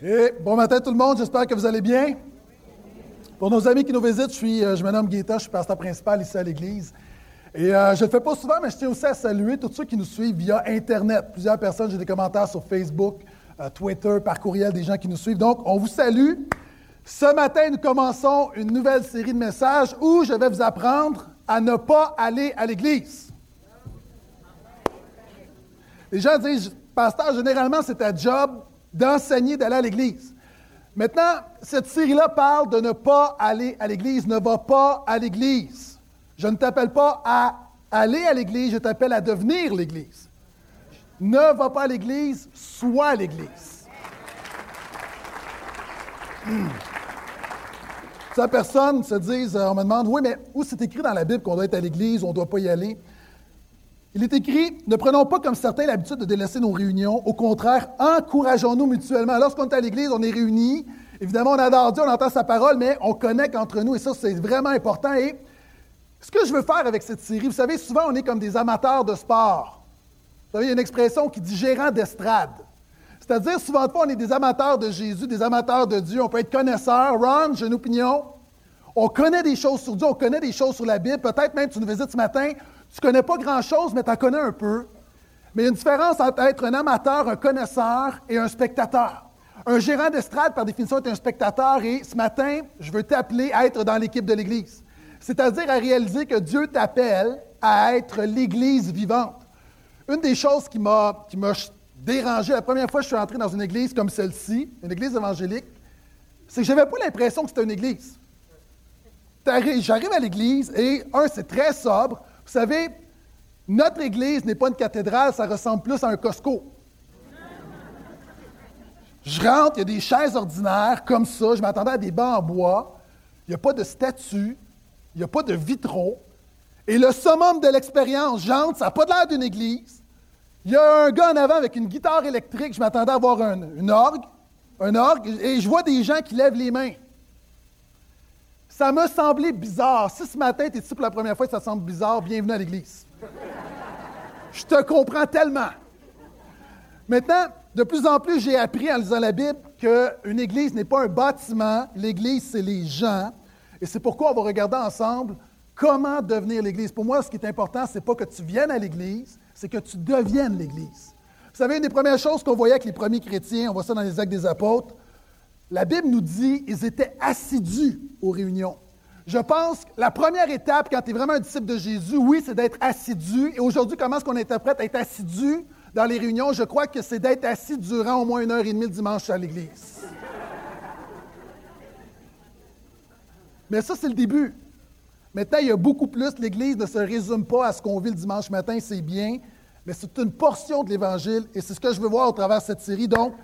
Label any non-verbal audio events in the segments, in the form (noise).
Et bon matin tout le monde, j'espère que vous allez bien. Pour nos amis qui nous visitent, je, euh, me nomme Guetta, je suis pasteur principal ici à l'Église. Et euh, je ne le fais pas souvent, mais je tiens aussi à saluer tous ceux qui nous suivent via Internet. Plusieurs personnes, j'ai des commentaires sur Facebook, euh, Twitter, par courriel, des gens qui nous suivent. Donc, on vous salue. Ce matin, nous commençons une nouvelle série de messages où je vais vous apprendre à ne pas aller à l'Église. Les gens disent, pasteur, généralement, c'est ta job d'enseigner, d'aller à l'Église. Maintenant, cette série-là parle de ne pas aller à l'Église. Ne va pas à l'Église. Je ne t'appelle pas à aller à l'Église, je t'appelle à devenir l'Église. Ne va pas à l'Église, sois l'Église. Hmm. Ça, personne se dise, euh, on me demande, oui, mais où c'est écrit dans la Bible qu'on doit être à l'Église, on ne doit pas y aller? Il est écrit, ne prenons pas comme certains l'habitude de délaisser nos réunions. Au contraire, encourageons-nous mutuellement. Lorsqu'on est à l'église, on est réunis. Évidemment, on adore Dieu, on entend sa parole, mais on connecte entre nous et ça, c'est vraiment important. Et ce que je veux faire avec cette série, vous savez, souvent, on est comme des amateurs de sport. Vous savez, il y a une expression qui dit gérant d'estrade. C'est-à-dire, souvent de fois, on est des amateurs de Jésus, des amateurs de Dieu. On peut être connaisseur. Ron, j'ai une opinion. On connaît des choses sur Dieu, on connaît des choses sur la Bible. Peut-être même, tu nous visites ce matin, tu ne connais pas grand-chose, mais tu en connais un peu. Mais il y a une différence entre être un amateur, un connaisseur et un spectateur. Un gérant d'estrade, par définition, est un spectateur et ce matin, je veux t'appeler à être dans l'équipe de l'Église. C'est-à-dire à réaliser que Dieu t'appelle à être l'Église vivante. Une des choses qui m'a, dérangé la première fois que je suis entré dans une église comme celle-ci, une église évangélique, c'est que je n'avais pas l'impression que c'était une église. J'arrive à l'église et, un, c'est très sobre. Vous savez, notre église n'est pas une cathédrale, ça ressemble plus à un Costco. Je rentre, il y a des chaises ordinaires comme ça, je m'attendais à des bancs en bois, il n'y a pas de statues, il n'y a pas de vitraux. Et le summum de l'expérience, j'entre, ça n'a pas l'air d'une église. Il y a un gars en avant avec une guitare électrique, je m'attendais à voir un, une orgue, un orgue, et je vois des gens qui lèvent les mains. Ça m'a semblé bizarre. Si ce matin, tu es ici pour la première fois ça semble bizarre, bienvenue à l'Église. Je te comprends tellement. Maintenant, de plus en plus, j'ai appris en lisant la Bible qu'une Église n'est pas un bâtiment, l'Église, c'est les gens. Et c'est pourquoi on va regarder ensemble comment devenir l'Église. Pour moi, ce qui est important, ce n'est pas que tu viennes à l'Église, c'est que tu deviennes l'Église. Vous savez, une des premières choses qu'on voyait avec les premiers chrétiens, on voit ça dans les actes des apôtres, la Bible nous dit qu'ils étaient assidus aux réunions. Je pense que la première étape, quand tu es vraiment un disciple de Jésus, oui, c'est d'être assidu. Et aujourd'hui, comment est-ce qu'on interprète être assidu dans les réunions? Je crois que c'est d'être assis durant au moins une heure et demie le dimanche à l'église. Mais ça, c'est le début. Maintenant, il y a beaucoup plus. L'Église ne se résume pas à ce qu'on vit le dimanche matin, c'est bien, mais c'est une portion de l'Évangile et c'est ce que je veux voir au travers cette série. Donc,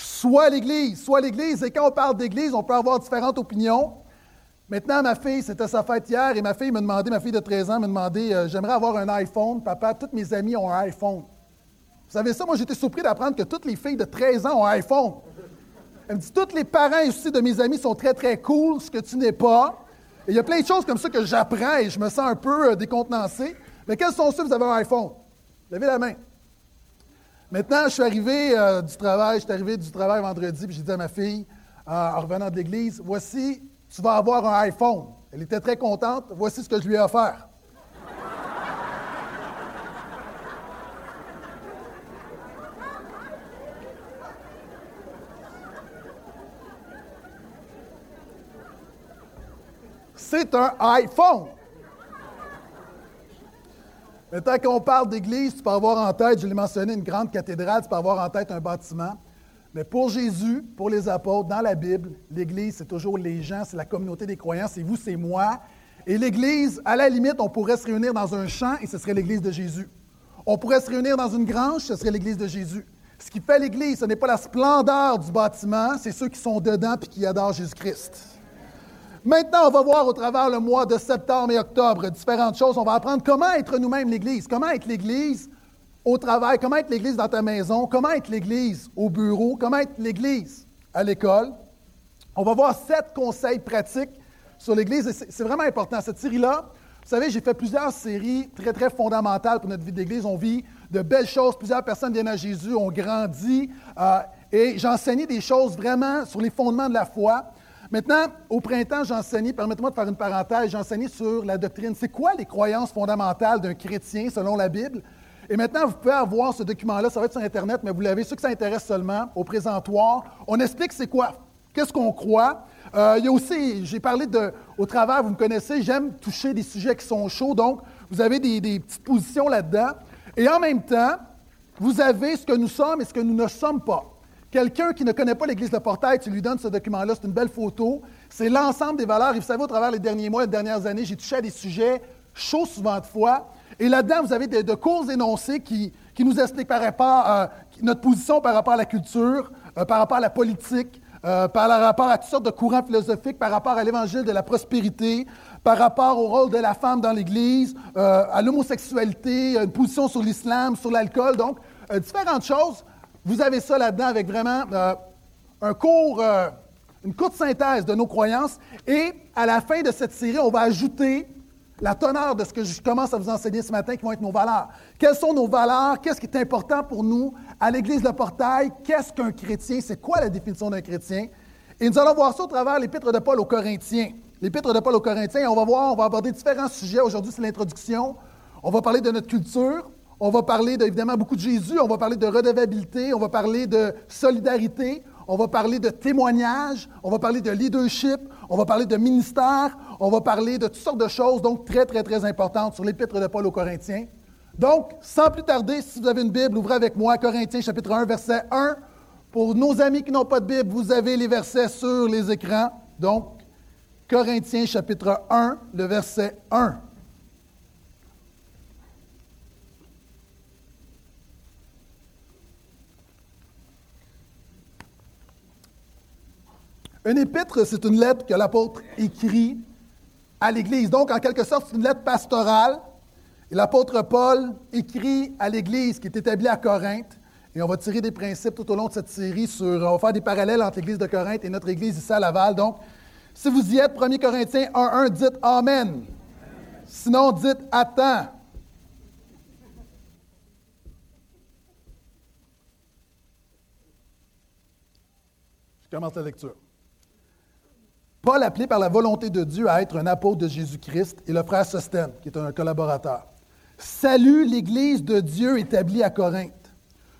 soit l'Église, soit l'Église. Et quand on parle d'Église, on peut avoir différentes opinions. Maintenant, ma fille, c'était sa fête hier, et ma fille m'a demandé, ma fille de 13 ans m'a demandé, euh, j'aimerais avoir un iPhone. Papa, toutes mes amies ont un iPhone. Vous savez ça? Moi, j'étais surpris d'apprendre que toutes les filles de 13 ans ont un iPhone. Elle me dit, tous les parents aussi de mes amis sont très, très cool, ce que tu n'es pas. Et il y a plein de choses comme ça que j'apprends et je me sens un peu euh, décontenancé. Mais quels sont ceux que vous avez un iPhone? Levez la main. Maintenant, je suis arrivé euh, du travail, je suis arrivé du travail vendredi, puis j'ai dit à ma fille, euh, en revenant de l'église, voici, tu vas avoir un iPhone. Elle était très contente, voici ce que je lui ai offert. C'est un iPhone. Maintenant qu'on parle d'église, tu peux avoir en tête, je l'ai mentionné, une grande cathédrale, tu peux avoir en tête un bâtiment. Mais pour Jésus, pour les apôtres, dans la Bible, l'Église, c'est toujours les gens, c'est la communauté des croyants, c'est vous, c'est moi. Et l'Église, à la limite, on pourrait se réunir dans un champ et ce serait l'Église de Jésus. On pourrait se réunir dans une grange, ce serait l'Église de Jésus. Ce qui fait l'Église, ce n'est pas la splendeur du bâtiment, c'est ceux qui sont dedans et qui adorent Jésus-Christ. Maintenant, on va voir au travers le mois de septembre et octobre différentes choses. On va apprendre comment être nous-mêmes l'Église, comment être l'Église au travail, comment être l'Église dans ta maison, comment être l'Église au bureau, comment être l'Église à l'école. On va voir sept conseils pratiques sur l'Église. C'est vraiment important. Cette série-là, vous savez, j'ai fait plusieurs séries très, très fondamentales pour notre vie d'Église. On vit de belles choses. Plusieurs personnes viennent à Jésus, on grandit. Euh, et j'enseignais des choses vraiment sur les fondements de la foi. Maintenant, au printemps, j'enseignais, permettez-moi de faire une parenthèse, j'enseignais sur la doctrine. C'est quoi les croyances fondamentales d'un chrétien selon la Bible? Et maintenant, vous pouvez avoir ce document-là, ça va être sur Internet, mais vous l'avez, ceux que ça intéresse seulement, au présentoir. On explique c'est quoi, qu'est-ce qu'on croit? Euh, il y a aussi, j'ai parlé de, au travers, vous me connaissez, j'aime toucher des sujets qui sont chauds, donc vous avez des, des petites positions là-dedans. Et en même temps, vous avez ce que nous sommes et ce que nous ne sommes pas. Quelqu'un qui ne connaît pas l'Église de Portail, tu lui donnes ce document-là, c'est une belle photo. C'est l'ensemble des valeurs. Et vous savez, au travers les derniers mois, les dernières années, j'ai touché à des sujets chauds souvent de fois. Et là-dedans, vous avez de, de courts énoncés qui, qui, nous expliquent par rapport à notre position par rapport à la culture, euh, par rapport à la politique, euh, par rapport à toutes sortes de courants philosophiques, par rapport à l'évangile de la prospérité, par rapport au rôle de la femme dans l'Église, euh, à l'homosexualité, une position sur l'islam, sur l'alcool. Donc, euh, différentes choses. Vous avez ça là-dedans avec vraiment euh, euh, une courte synthèse de nos croyances. Et à la fin de cette série, on va ajouter la teneur de ce que je commence à vous enseigner ce matin, qui vont être nos valeurs. Quelles sont nos valeurs? Qu'est-ce qui est important pour nous à l'Église de Portail? Qu'est-ce qu'un chrétien? C'est quoi la définition d'un chrétien? Et nous allons voir ça au travers l'épître de Paul aux Corinthiens. L'épître de Paul aux Corinthiens, on va voir, on va aborder différents sujets. Aujourd'hui, c'est l'introduction. On va parler de notre culture. On va parler évidemment beaucoup de Jésus, on va parler de redevabilité, on va parler de solidarité, on va parler de témoignage, on va parler de leadership, on va parler de ministère, on va parler de toutes sortes de choses, donc très, très, très importantes sur l'épître de Paul aux Corinthiens. Donc, sans plus tarder, si vous avez une Bible, ouvrez avec moi Corinthiens chapitre 1, verset 1. Pour nos amis qui n'ont pas de Bible, vous avez les versets sur les écrans. Donc, Corinthiens chapitre 1, le verset 1. Une épître, c'est une lettre que l'apôtre écrit à l'Église. Donc, en quelque sorte, c'est une lettre pastorale. Et l'apôtre Paul écrit à l'Église qui est établie à Corinthe. Et on va tirer des principes tout au long de cette série sur. On va faire des parallèles entre l'Église de Corinthe et notre Église ici à Laval. Donc, si vous y êtes, 1 Corinthiens 1.1, dites Amen. Sinon, dites Attends. Je commence la lecture. Paul, appelé par la volonté de Dieu à être un apôtre de Jésus-Christ, et le frère Sostène, qui est un collaborateur. Salue l'Église de Dieu établie à Corinthe.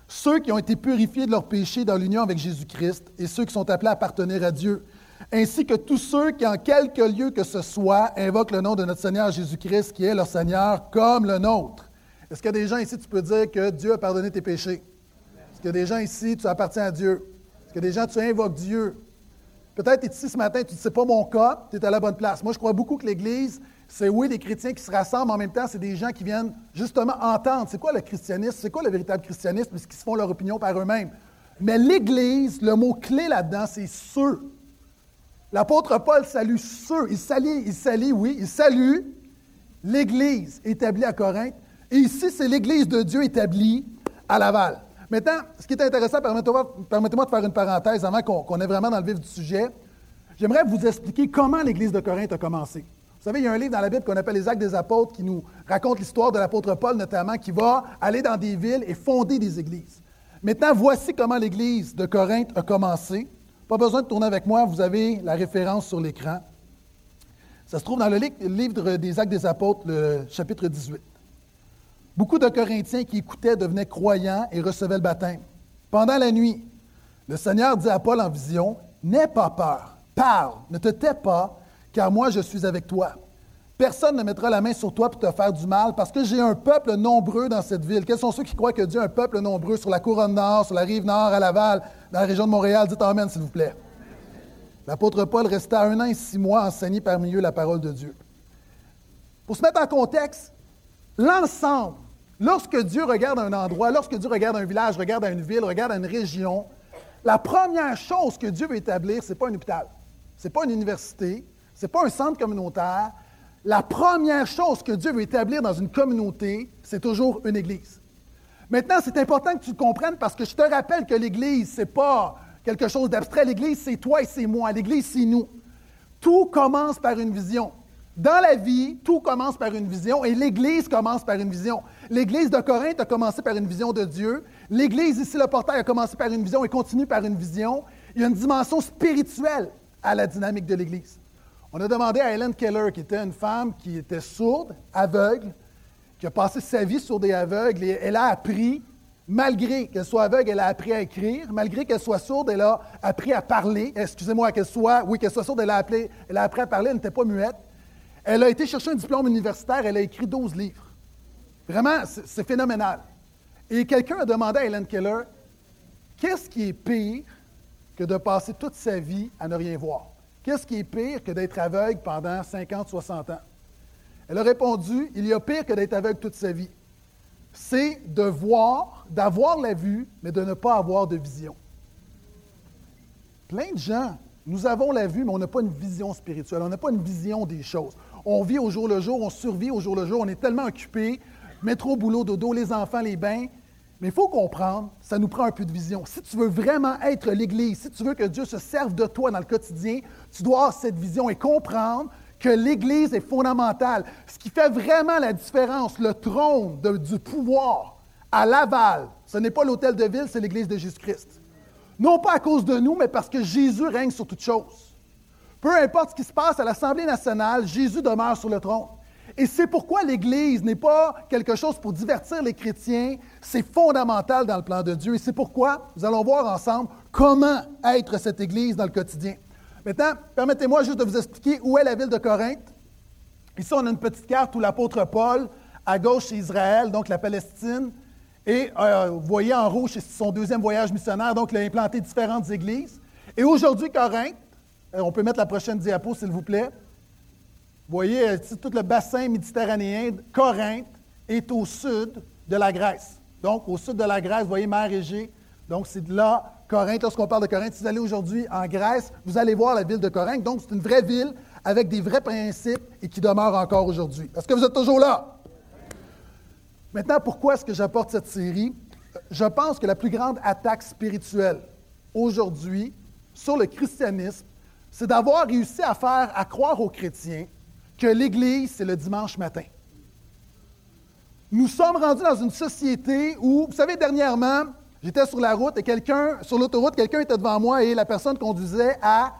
Ceux qui ont été purifiés de leurs péchés dans l'union avec Jésus-Christ et ceux qui sont appelés à appartenir à Dieu, ainsi que tous ceux qui, en quelque lieu que ce soit, invoquent le nom de notre Seigneur Jésus-Christ, qui est leur Seigneur, comme le nôtre. Est-ce qu'il y a des gens ici, tu peux dire que Dieu a pardonné tes péchés? Est-ce qu'il y a des gens ici, tu appartiens à Dieu? Est-ce qu'il y a des gens, tu invoques Dieu? Peut-être tu es ici ce matin, tu ne sais pas mon cas, tu es à la bonne place. Moi, je crois beaucoup que l'Église, c'est oui, des chrétiens qui se rassemblent, en même temps, c'est des gens qui viennent justement entendre c'est quoi le christianisme, c'est quoi le véritable christianisme, puisqu'ils se font leur opinion par eux-mêmes. Mais l'Église, le mot clé là-dedans, c'est ceux. L'apôtre Paul salue ceux. Il salue, il salue, oui, il salue l'Église établie à Corinthe. Et ici, c'est l'Église de Dieu établie à Laval. Maintenant, ce qui est intéressant, permettez-moi de faire une parenthèse avant qu'on ait vraiment dans le vif du sujet. J'aimerais vous expliquer comment l'Église de Corinthe a commencé. Vous savez, il y a un livre dans la Bible qu'on appelle les Actes des Apôtres qui nous raconte l'histoire de l'apôtre Paul notamment, qui va aller dans des villes et fonder des églises. Maintenant, voici comment l'Église de Corinthe a commencé. Pas besoin de tourner avec moi, vous avez la référence sur l'écran. Ça se trouve dans le livre des Actes des Apôtres, le chapitre 18. Beaucoup de Corinthiens qui écoutaient devenaient croyants et recevaient le baptême. Pendant la nuit, le Seigneur dit à Paul en vision, N'aie pas peur, parle, ne te tais pas, car moi je suis avec toi. Personne ne mettra la main sur toi pour te faire du mal, parce que j'ai un peuple nombreux dans cette ville. Quels sont ceux qui croient que Dieu a un peuple nombreux sur la couronne nord, sur la rive nord, à Laval, dans la région de Montréal? Dites Amen, s'il vous plaît. L'apôtre Paul resta un an et six mois enseigné parmi eux la parole de Dieu. Pour se mettre en contexte, l'ensemble Lorsque Dieu regarde un endroit, lorsque Dieu regarde un village, regarde une ville, regarde une région, la première chose que Dieu veut établir, ce n'est pas un hôpital, ce n'est pas une université, ce n'est pas un centre communautaire. La première chose que Dieu veut établir dans une communauté, c'est toujours une église. Maintenant, c'est important que tu comprennes parce que je te rappelle que l'église, ce n'est pas quelque chose d'abstrait. L'église, c'est toi et c'est moi. L'église, c'est nous. Tout commence par une vision. Dans la vie, tout commence par une vision et l'Église commence par une vision. L'Église de Corinthe a commencé par une vision de Dieu. L'Église ici, le portail, a commencé par une vision et continue par une vision. Il y a une dimension spirituelle à la dynamique de l'Église. On a demandé à Helen Keller, qui était une femme qui était sourde, aveugle, qui a passé sa vie sourde et aveugle, et elle a appris, malgré qu'elle soit aveugle, elle a appris à écrire, malgré qu'elle soit sourde, elle a appris à parler. Excusez-moi, qu'elle soit, oui, qu'elle soit sourde, elle a, appris, elle a appris à parler, elle n'était pas muette. Elle a été chercher un diplôme universitaire, elle a écrit 12 livres. Vraiment, c'est phénoménal. Et quelqu'un a demandé à Helen Keller, qu'est-ce qui est pire que de passer toute sa vie à ne rien voir? Qu'est-ce qui est pire que d'être aveugle pendant 50, 60 ans? Elle a répondu, il y a pire que d'être aveugle toute sa vie. C'est de voir, d'avoir la vue, mais de ne pas avoir de vision. Plein de gens, nous avons la vue, mais on n'a pas une vision spirituelle, on n'a pas une vision des choses. On vit au jour le jour, on survit au jour le jour, on est tellement occupé, métro, boulot, dodo, les enfants, les bains. Mais il faut comprendre, ça nous prend un peu de vision. Si tu veux vraiment être l'Église, si tu veux que Dieu se serve de toi dans le quotidien, tu dois avoir cette vision et comprendre que l'Église est fondamentale. Ce qui fait vraiment la différence, le trône du pouvoir à Laval, ce n'est pas l'hôtel de ville, c'est l'Église de Jésus-Christ. Non pas à cause de nous, mais parce que Jésus règne sur toutes choses. Peu importe ce qui se passe à l'Assemblée nationale, Jésus demeure sur le trône. Et c'est pourquoi l'Église n'est pas quelque chose pour divertir les chrétiens, c'est fondamental dans le plan de Dieu. Et c'est pourquoi nous allons voir ensemble comment être cette Église dans le quotidien. Maintenant, permettez-moi juste de vous expliquer où est la ville de Corinthe. Ici, on a une petite carte où l'apôtre Paul, à gauche, c'est Israël, donc la Palestine. Et euh, vous voyez en rouge, c'est son deuxième voyage missionnaire, donc il a implanté différentes églises. Et aujourd'hui, Corinthe, on peut mettre la prochaine diapo, s'il vous plaît. Vous voyez, euh, tout le bassin méditerranéen, Corinthe, est au sud de la Grèce. Donc, au sud de la Grèce, vous voyez mer Égée. Donc, c'est de là, Corinthe. Lorsqu'on parle de Corinthe, si vous allez aujourd'hui en Grèce, vous allez voir la ville de Corinthe. Donc, c'est une vraie ville avec des vrais principes et qui demeure encore aujourd'hui. Est-ce que vous êtes toujours là? Maintenant, pourquoi est-ce que j'apporte cette série? Je pense que la plus grande attaque spirituelle aujourd'hui sur le christianisme, c'est d'avoir réussi à faire, à croire aux chrétiens que l'Église, c'est le dimanche matin. Nous sommes rendus dans une société où, vous savez, dernièrement, j'étais sur la route et quelqu'un, sur l'autoroute, quelqu'un était devant moi et la personne conduisait à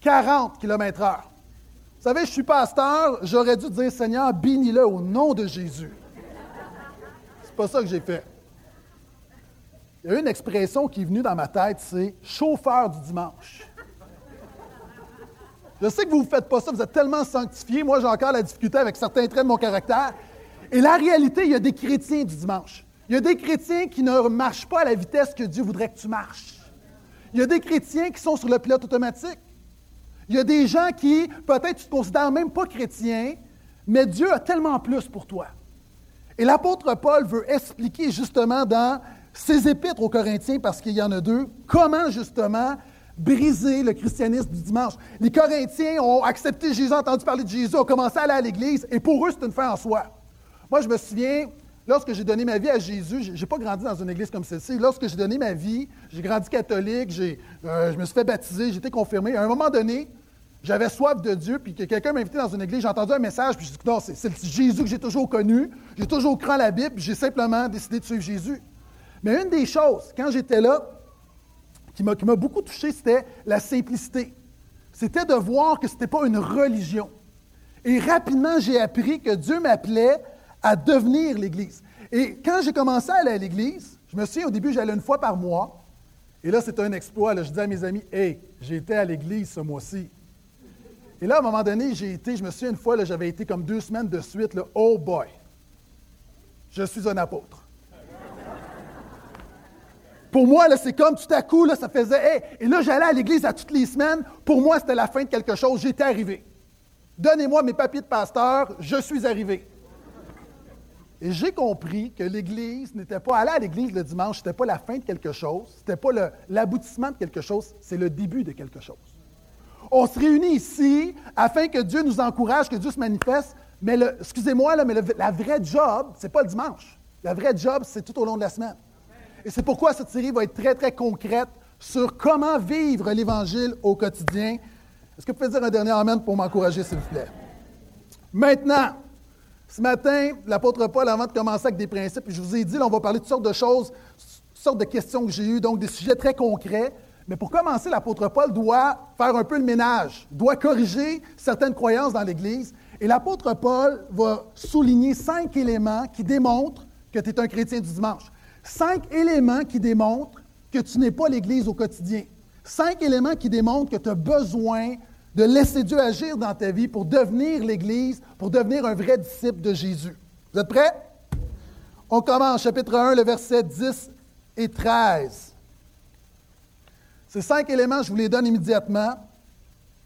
40 km/h. Vous savez, je suis pasteur, j'aurais dû dire Seigneur, bénis-le au nom de Jésus. C'est pas ça que j'ai fait. Il y a une expression qui est venue dans ma tête, c'est chauffeur du dimanche. Je sais que vous ne faites pas ça, vous êtes tellement sanctifiés. Moi, j'ai encore la difficulté avec certains traits de mon caractère. Et la réalité, il y a des chrétiens du dimanche. Il y a des chrétiens qui ne marchent pas à la vitesse que Dieu voudrait que tu marches. Il y a des chrétiens qui sont sur le pilote automatique. Il y a des gens qui, peut-être, tu ne te considères même pas chrétien, mais Dieu a tellement plus pour toi. Et l'apôtre Paul veut expliquer justement dans ses épîtres aux Corinthiens, parce qu'il y en a deux, comment justement briser le christianisme du dimanche. Les Corinthiens ont accepté Jésus, entendu parler de Jésus, ont commencé à aller à l'Église, et pour eux, c'est une fin en soi. Moi, je me souviens, lorsque j'ai donné ma vie à Jésus, je n'ai pas grandi dans une église comme celle-ci. Lorsque j'ai donné ma vie, j'ai grandi catholique, euh, je me suis fait baptiser, j'ai été confirmé. À un moment donné, j'avais soif de Dieu, puis que quelqu'un m'a invité dans une église, j'ai entendu un message, puis je dit non, c'est le Jésus que j'ai toujours connu, j'ai toujours cru en la Bible, puis j'ai simplement décidé de suivre Jésus. Mais une des choses, quand j'étais là, qui m'a beaucoup touché, c'était la simplicité. C'était de voir que ce n'était pas une religion. Et rapidement, j'ai appris que Dieu m'appelait à devenir l'Église. Et quand j'ai commencé à aller à l'Église, je me souviens, au début, j'allais une fois par mois. Et là, c'était un exploit. je disais à mes amis, Hey, j'ai été à l'Église ce mois-ci. Et là, à un moment donné, j'ai été, je me souviens une fois, j'avais été comme deux semaines de suite, oh boy, je suis un apôtre. Pour moi, c'est comme tout à coup, ça faisait. et là, j'allais à l'église à toutes les semaines. Pour moi, c'était la fin de quelque chose. J'étais arrivé. Donnez-moi mes papiers de pasteur, je suis arrivé. Et j'ai compris que l'Église n'était pas aller à l'Église le dimanche, ce n'était pas la fin de quelque chose, n'était pas l'aboutissement de quelque chose, c'est le début de quelque chose. On se réunit ici afin que Dieu nous encourage, que Dieu se manifeste, mais excusez-moi, mais la vraie job, ce n'est pas le dimanche. La vraie job, c'est tout au long de la semaine. Et c'est pourquoi cette série va être très, très concrète sur comment vivre l'Évangile au quotidien. Est-ce que vous pouvez dire un dernier Amen pour m'encourager, s'il vous plaît? Maintenant, ce matin, l'apôtre Paul, avant de commencer avec des principes, je vous ai dit, là, on va parler de toutes sortes de choses, toutes sortes de questions que j'ai eues, donc des sujets très concrets. Mais pour commencer, l'apôtre Paul doit faire un peu le ménage, doit corriger certaines croyances dans l'Église. Et l'apôtre Paul va souligner cinq éléments qui démontrent que tu es un chrétien du dimanche. Cinq éléments qui démontrent que tu n'es pas l'Église au quotidien. Cinq éléments qui démontrent que tu as besoin de laisser Dieu agir dans ta vie pour devenir l'Église, pour devenir un vrai disciple de Jésus. Vous êtes prêts? On commence, chapitre 1, le verset 10 et 13. Ces cinq éléments, je vous les donne immédiatement.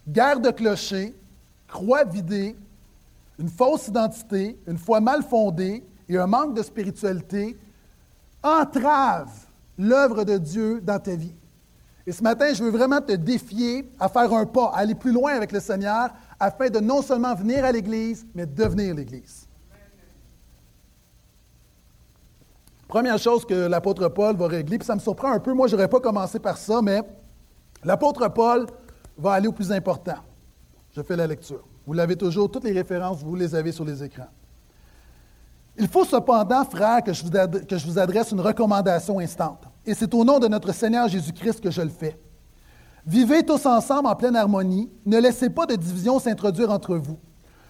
Guerre de clocher, croix vidée, une fausse identité, une foi mal fondée et un manque de spiritualité entravent l'œuvre de Dieu dans ta vie. Et ce matin, je veux vraiment te défier à faire un pas, à aller plus loin avec le Seigneur, afin de non seulement venir à l'Église, mais de devenir l'Église. Première chose que l'apôtre Paul va régler, puis ça me surprend un peu, moi je n'aurais pas commencé par ça, mais l'apôtre Paul va aller au plus important. Je fais la lecture. Vous l'avez toujours, toutes les références, vous les avez sur les écrans. Il faut cependant, frère, que je vous, que je vous adresse une recommandation instante et c'est au nom de notre Seigneur Jésus-Christ que je le fais. Vivez tous ensemble en pleine harmonie, ne laissez pas de division s'introduire entre vous.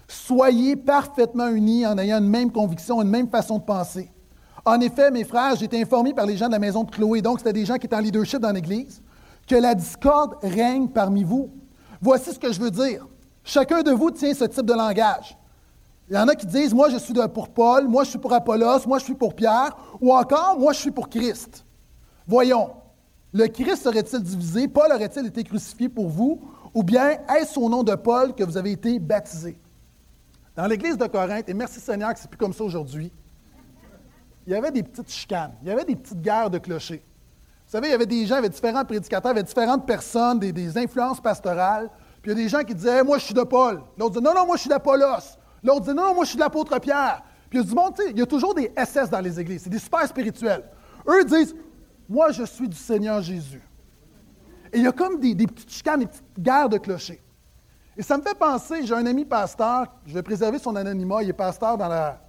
Soyez parfaitement unis en ayant une même conviction, une même façon de penser. En effet, mes frères, j'ai été informé par les gens de la maison de Chloé, donc c'était des gens qui étaient en leadership dans l'Église, que la discorde règne parmi vous. Voici ce que je veux dire. Chacun de vous tient ce type de langage. Il y en a qui disent, moi je suis pour Paul, moi je suis pour Apollos, moi je suis pour Pierre, ou encore, moi je suis pour Christ. Voyons, le Christ serait-il divisé? Paul aurait-il été crucifié pour vous? Ou bien est-ce au nom de Paul que vous avez été baptisé? Dans l'église de Corinthe, et merci Seigneur que c'est plus comme ça aujourd'hui, il y avait des petites chicanes, il y avait des petites guerres de clochers. Vous savez, il y avait des gens, il y avait différents prédicateurs, il y avait différentes personnes, des, influences pastorales. Puis il y a des gens qui disaient Moi, je suis de Paul. L'autre disait Non, non, moi, je suis d'Apollos. L'autre disait Non, non, moi, je suis l'apôtre Pierre. Puis il y a du tu sais, il y a toujours des SS dans les églises. C'est des super spirituels. Eux disent moi, je suis du Seigneur Jésus. Et il y a comme des, petites chicanes, des petites guerres de clochers. Et ça me fait penser, j'ai un ami pasteur, je vais préserver son anonymat, il est pasteur dans la,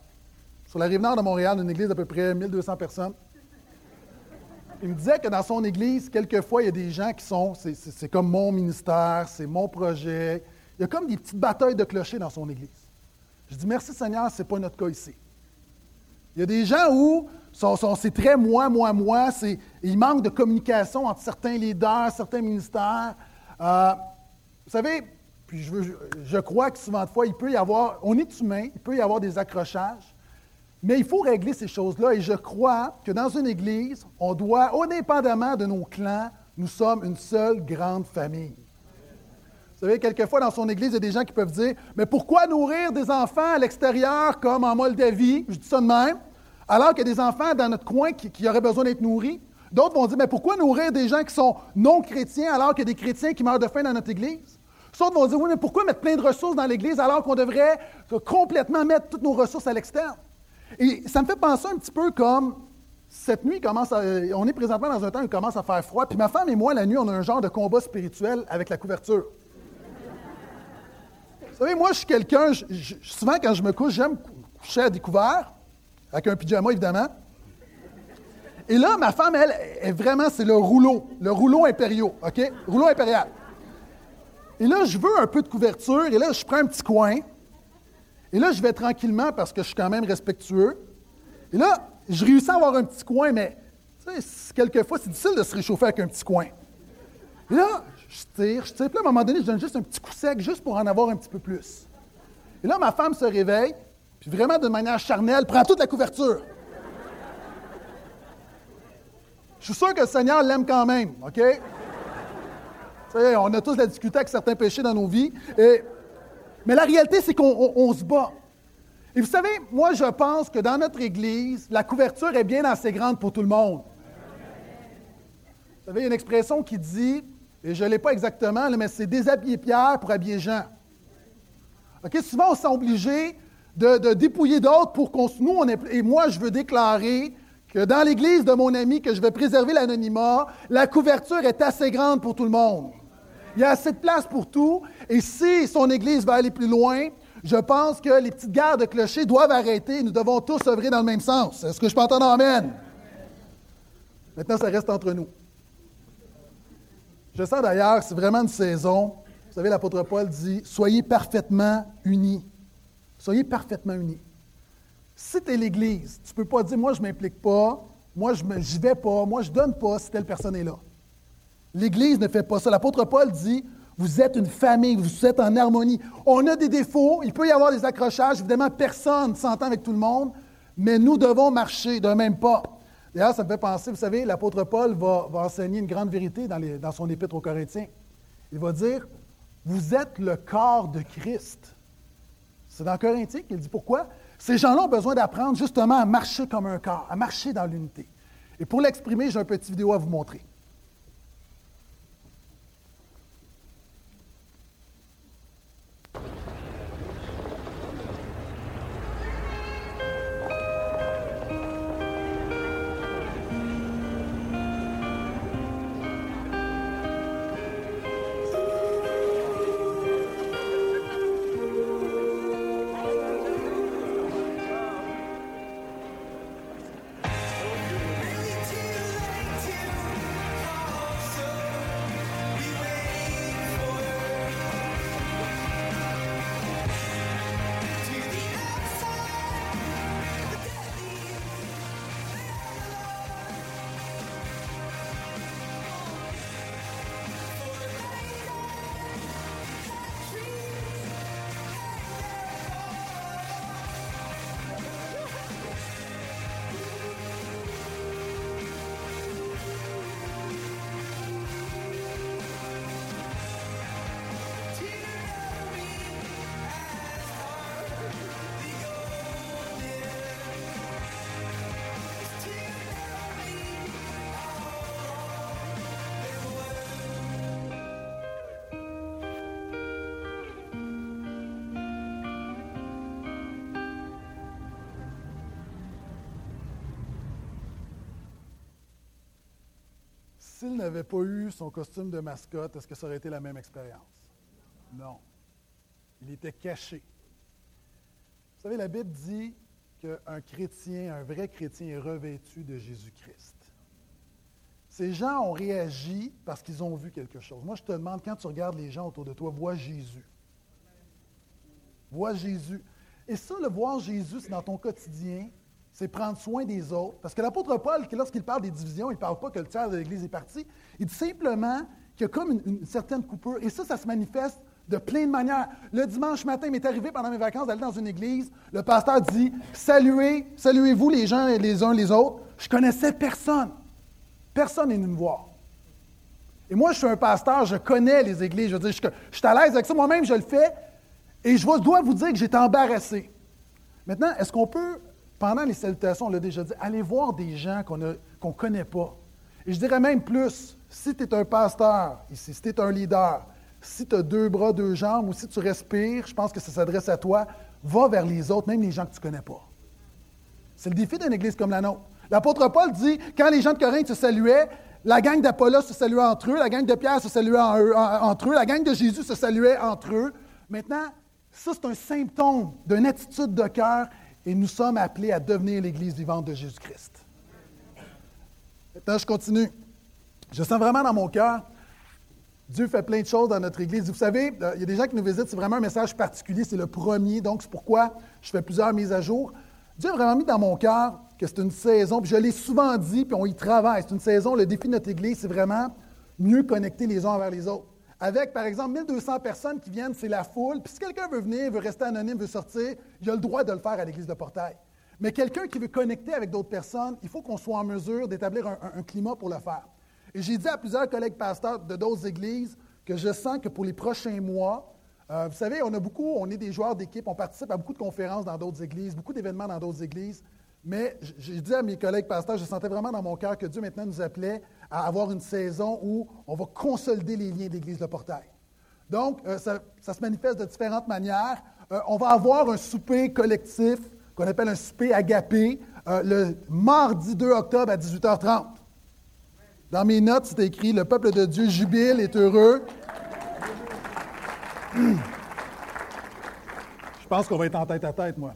sur la rive nord de Montréal, une église d'à peu près 1200 personnes. Il me disait que dans son église, quelquefois, il y a des gens qui sont, c'est comme mon ministère, c'est mon projet. Il y a comme des petites batailles de clochers dans son église. Je dis merci Seigneur, ce n'est pas notre cas ici. Il y a des gens où c'est très moi, moi, moi. Il manque de communication entre certains leaders, certains ministères. Euh, vous savez, je, je, crois que souvent de fois, il peut y avoir, on est humain, il peut y avoir des accrochages, mais il faut régler ces choses-là. Et je crois que dans une Église, on doit, indépendamment de nos clans, nous sommes une seule grande famille. Vous savez, quelquefois dans son Église, il y a des gens qui peuvent dire Mais pourquoi nourrir des enfants à l'extérieur comme en Moldavie Je dis ça de même alors qu'il y a des enfants dans notre coin qui, auraient besoin d'être nourris. D'autres vont dire, mais pourquoi nourrir des gens qui sont non chrétiens alors qu'il y a des chrétiens qui meurent de faim dans notre Église? D'autres vont dire, oui, mais pourquoi mettre plein de ressources dans l'Église alors qu'on devrait complètement mettre toutes nos ressources à l'externe? Et ça me fait penser un petit peu comme cette nuit, commence on est présentement dans un temps où il commence à faire froid, puis ma femme et moi, la nuit, on a un genre de combat spirituel avec la couverture. Savez, moi, je suis quelqu'un, souvent quand je me couche, j'aime coucher à découvert avec un pyjama évidemment. Et là, ma femme, elle, est vraiment, c'est le rouleau, le rouleau impériaux, OK? Rouleau impérial. Et là, je veux un peu de couverture, et là, je prends un petit coin. Et là, je vais tranquillement parce que je suis quand même respectueux. Et là, je réussis à avoir un petit coin, mais tu sais, quelquefois, c'est difficile de se réchauffer avec un petit coin. Et là, je tire, je tire. Puis là, à un moment donné, je donne juste un petit coup sec, juste pour en avoir un petit peu plus. Et là, ma femme se réveille, puis vraiment de manière charnelle, prend toute la couverture. Je suis sûr que le Seigneur l'aime quand même, OK? on a tous la difficulté avec certains péchés dans nos vies. mais la réalité, c'est qu'on se bat. Et vous savez, moi, je pense que dans notre Église, la couverture est bien assez grande pour tout le monde. Vous savez, il y a une expression qui dit, et je ne l'ai pas exactement, mais c'est déshabiller Pierre pour habiller Jean. Souvent, on s'est obligé de, dépouiller d'autres pour qu'on nous, on est, et moi, je veux déclarer que dans l'église de mon ami, que je vais préserver l'anonymat, la couverture est assez grande pour tout le monde. Il y a assez de place pour tout. Et si son église va aller plus loin, Je pense que les petites guerres de clochers doivent arrêter. Nous devons tous œuvrer dans le même sens. Est-ce que je peux entendre Amen? Maintenant, ça reste entre nous. Je sens d'ailleurs, c'est vraiment une saison. Vous savez, l'apôtre Paul dit Soyez parfaitement unis. Soyez parfaitement unis. Si tu es l'Église, tu ne peux pas dire Moi, je ne m'implique pas, moi, je n'y vais pas, moi, je ne donne pas si telle personne est là. L'Église ne fait pas ça. L'apôtre Paul dit Vous êtes une famille, vous êtes en harmonie. On a des défauts, il peut y avoir des accrochages. Évidemment, personne ne s'entend avec tout le monde, mais nous devons marcher d'un même pas. D'ailleurs, ça me fait penser, vous savez, l'apôtre Paul va, enseigner une grande vérité dans, dans son épître aux Corinthiens. Il va dire Vous êtes le corps de Christ. C'est dans Corinthiens qu'il dit pourquoi? Ces gens-là ont besoin d'apprendre justement à marcher comme un corps, à marcher dans l'unité. Et pour l'exprimer, j'ai un petit vidéo à vous montrer. S'il n'avait pas eu son costume de mascotte, est-ce que ça aurait été la même expérience? Non. Il était caché. Vous savez, la Bible dit qu'un chrétien, un vrai chrétien est revêtu de Jésus-Christ. Ces gens ont réagi parce qu'ils ont vu quelque chose. Moi, je te demande, quand tu regardes les gens autour de toi, vois Jésus. Vois Jésus. Et ça, le voir Jésus, c'est dans ton quotidien, c'est prendre soin des autres. Parce que l'apôtre Paul, lorsqu'il parle des divisions, il ne parle pas que le tiers de l'Église est parti. Il dit simplement qu'il y a comme une, certaine coupure. Et ça, ça se manifeste de plein de manières. Le dimanche matin, il m'est arrivé pendant mes vacances d'aller dans une église. Le pasteur dit Saluez, saluez-vous les gens les uns les autres. Je connaissais personne. Personne n'est venu me voir. Et moi, je suis un pasteur, je connais les églises. Je veux dire, je suis à l'aise avec ça. Moi-même, je le fais. Et je dois vous dire que j'étais embarrassé. Maintenant, est-ce qu'on peut pendant les salutations, on l'a déjà dit, allez voir des gens qu'on ne connaît pas. Et je dirais même plus, si tu es un pasteur ici, si tu es un leader, si tu as deux bras, deux jambes, ou si tu respires, je pense que ça s'adresse à toi, va vers les autres, même les gens que tu ne connais pas. C'est le défi d'une église comme la nôtre. L'apôtre Paul dit, quand les gens de Corinthe se saluaient, la gang d'Apollos se saluait entre eux, la gang de Pierre se saluait entre eux, la gang de Jésus se saluait entre eux. Maintenant, ça, c'est un symptôme d'une attitude de cœur et nous sommes appelés à devenir l'Église vivante de Jésus-Christ. Maintenant, je continue. Je sens vraiment dans mon cœur, Dieu fait plein de choses dans notre Église. Vous savez, euh, il y a des gens qui nous visitent, c'est vraiment un message particulier, c'est le premier, donc c'est pourquoi je fais plusieurs mises à jour. Dieu a vraiment mis dans mon cœur que c'est une saison, puis je l'ai souvent dit, puis on y travaille. C'est une saison, le défi de notre Église, c'est vraiment mieux connecter les uns envers les autres avec, par exemple, 1200 personnes qui viennent, c'est la foule. Puis si quelqu'un veut venir, veut rester anonyme, veut sortir, il a le droit de le faire à l'église de Portail. Mais quelqu'un qui veut connecter avec d'autres personnes, il faut qu'on soit en mesure d'établir un, climat pour le faire. Et j'ai dit à plusieurs collègues pasteurs de d'autres églises que je sens que pour les prochains mois, euh, vous savez, on a beaucoup, on est des joueurs d'équipe, on participe à beaucoup de conférences dans d'autres églises, beaucoup d'événements dans d'autres églises. Mais j'ai dit à mes collègues pasteurs, je sentais vraiment dans mon cœur que Dieu maintenant nous appelait à avoir une saison où on va consolider les liens d'Église de Portail. Donc, euh, ça, se manifeste de différentes manières. Euh, on va avoir un souper collectif qu'on appelle un souper agapé euh, le mardi 2 octobre à 18h30. Dans mes notes, c'est écrit Le peuple de Dieu jubile, est heureux. (clears throat) Je pense qu'on va être en tête à tête, moi.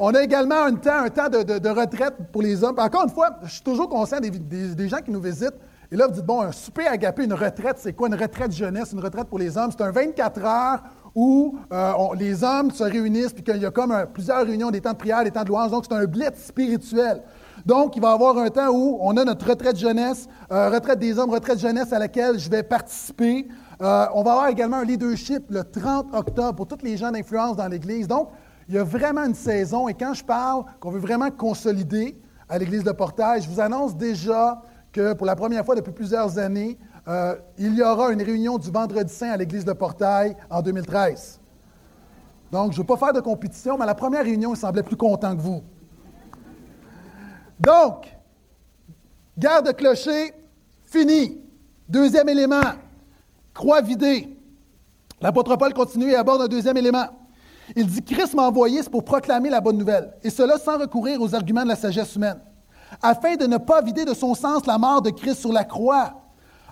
On a également un temps, un temps de, retraite pour les hommes. encore une fois, je suis toujours conscient des, gens qui nous visitent. Et là, vous dites, bon, un souper agapé, une retraite, c'est quoi? Une retraite jeunesse, une retraite pour les hommes? C'est un 24 heures où euh, les hommes se réunissent, puis qu'il y a comme plusieurs réunions, des temps de prière, des temps de louange. Donc, c'est un blitz spirituel. Donc, il va y avoir un temps où on a notre retraite jeunesse, euh, retraite des hommes, retraite jeunesse à laquelle je vais participer. Euh, on va avoir également un leadership le 30 octobre pour tous les gens d'influence dans l'Église. Donc, il y a vraiment une saison. Et quand je parle qu'on veut vraiment consolider à l'Église de Portage, je vous annonce déjà que pour la première fois depuis plusieurs années, euh, il y aura une réunion du Vendredi Saint à l'Église de Portail en 2013. Donc, je ne veux pas faire de compétition, mais la première réunion, il semblait plus content que vous. Donc, garde de clocher, fini. Deuxième élément, croix vidée. L'apôtre Paul continue et aborde un deuxième élément. Il dit Christ m'a envoyé, pour proclamer la bonne nouvelle, et cela sans recourir aux arguments de la sagesse humaine, afin de ne pas vider de son sens la mort de Christ sur la croix.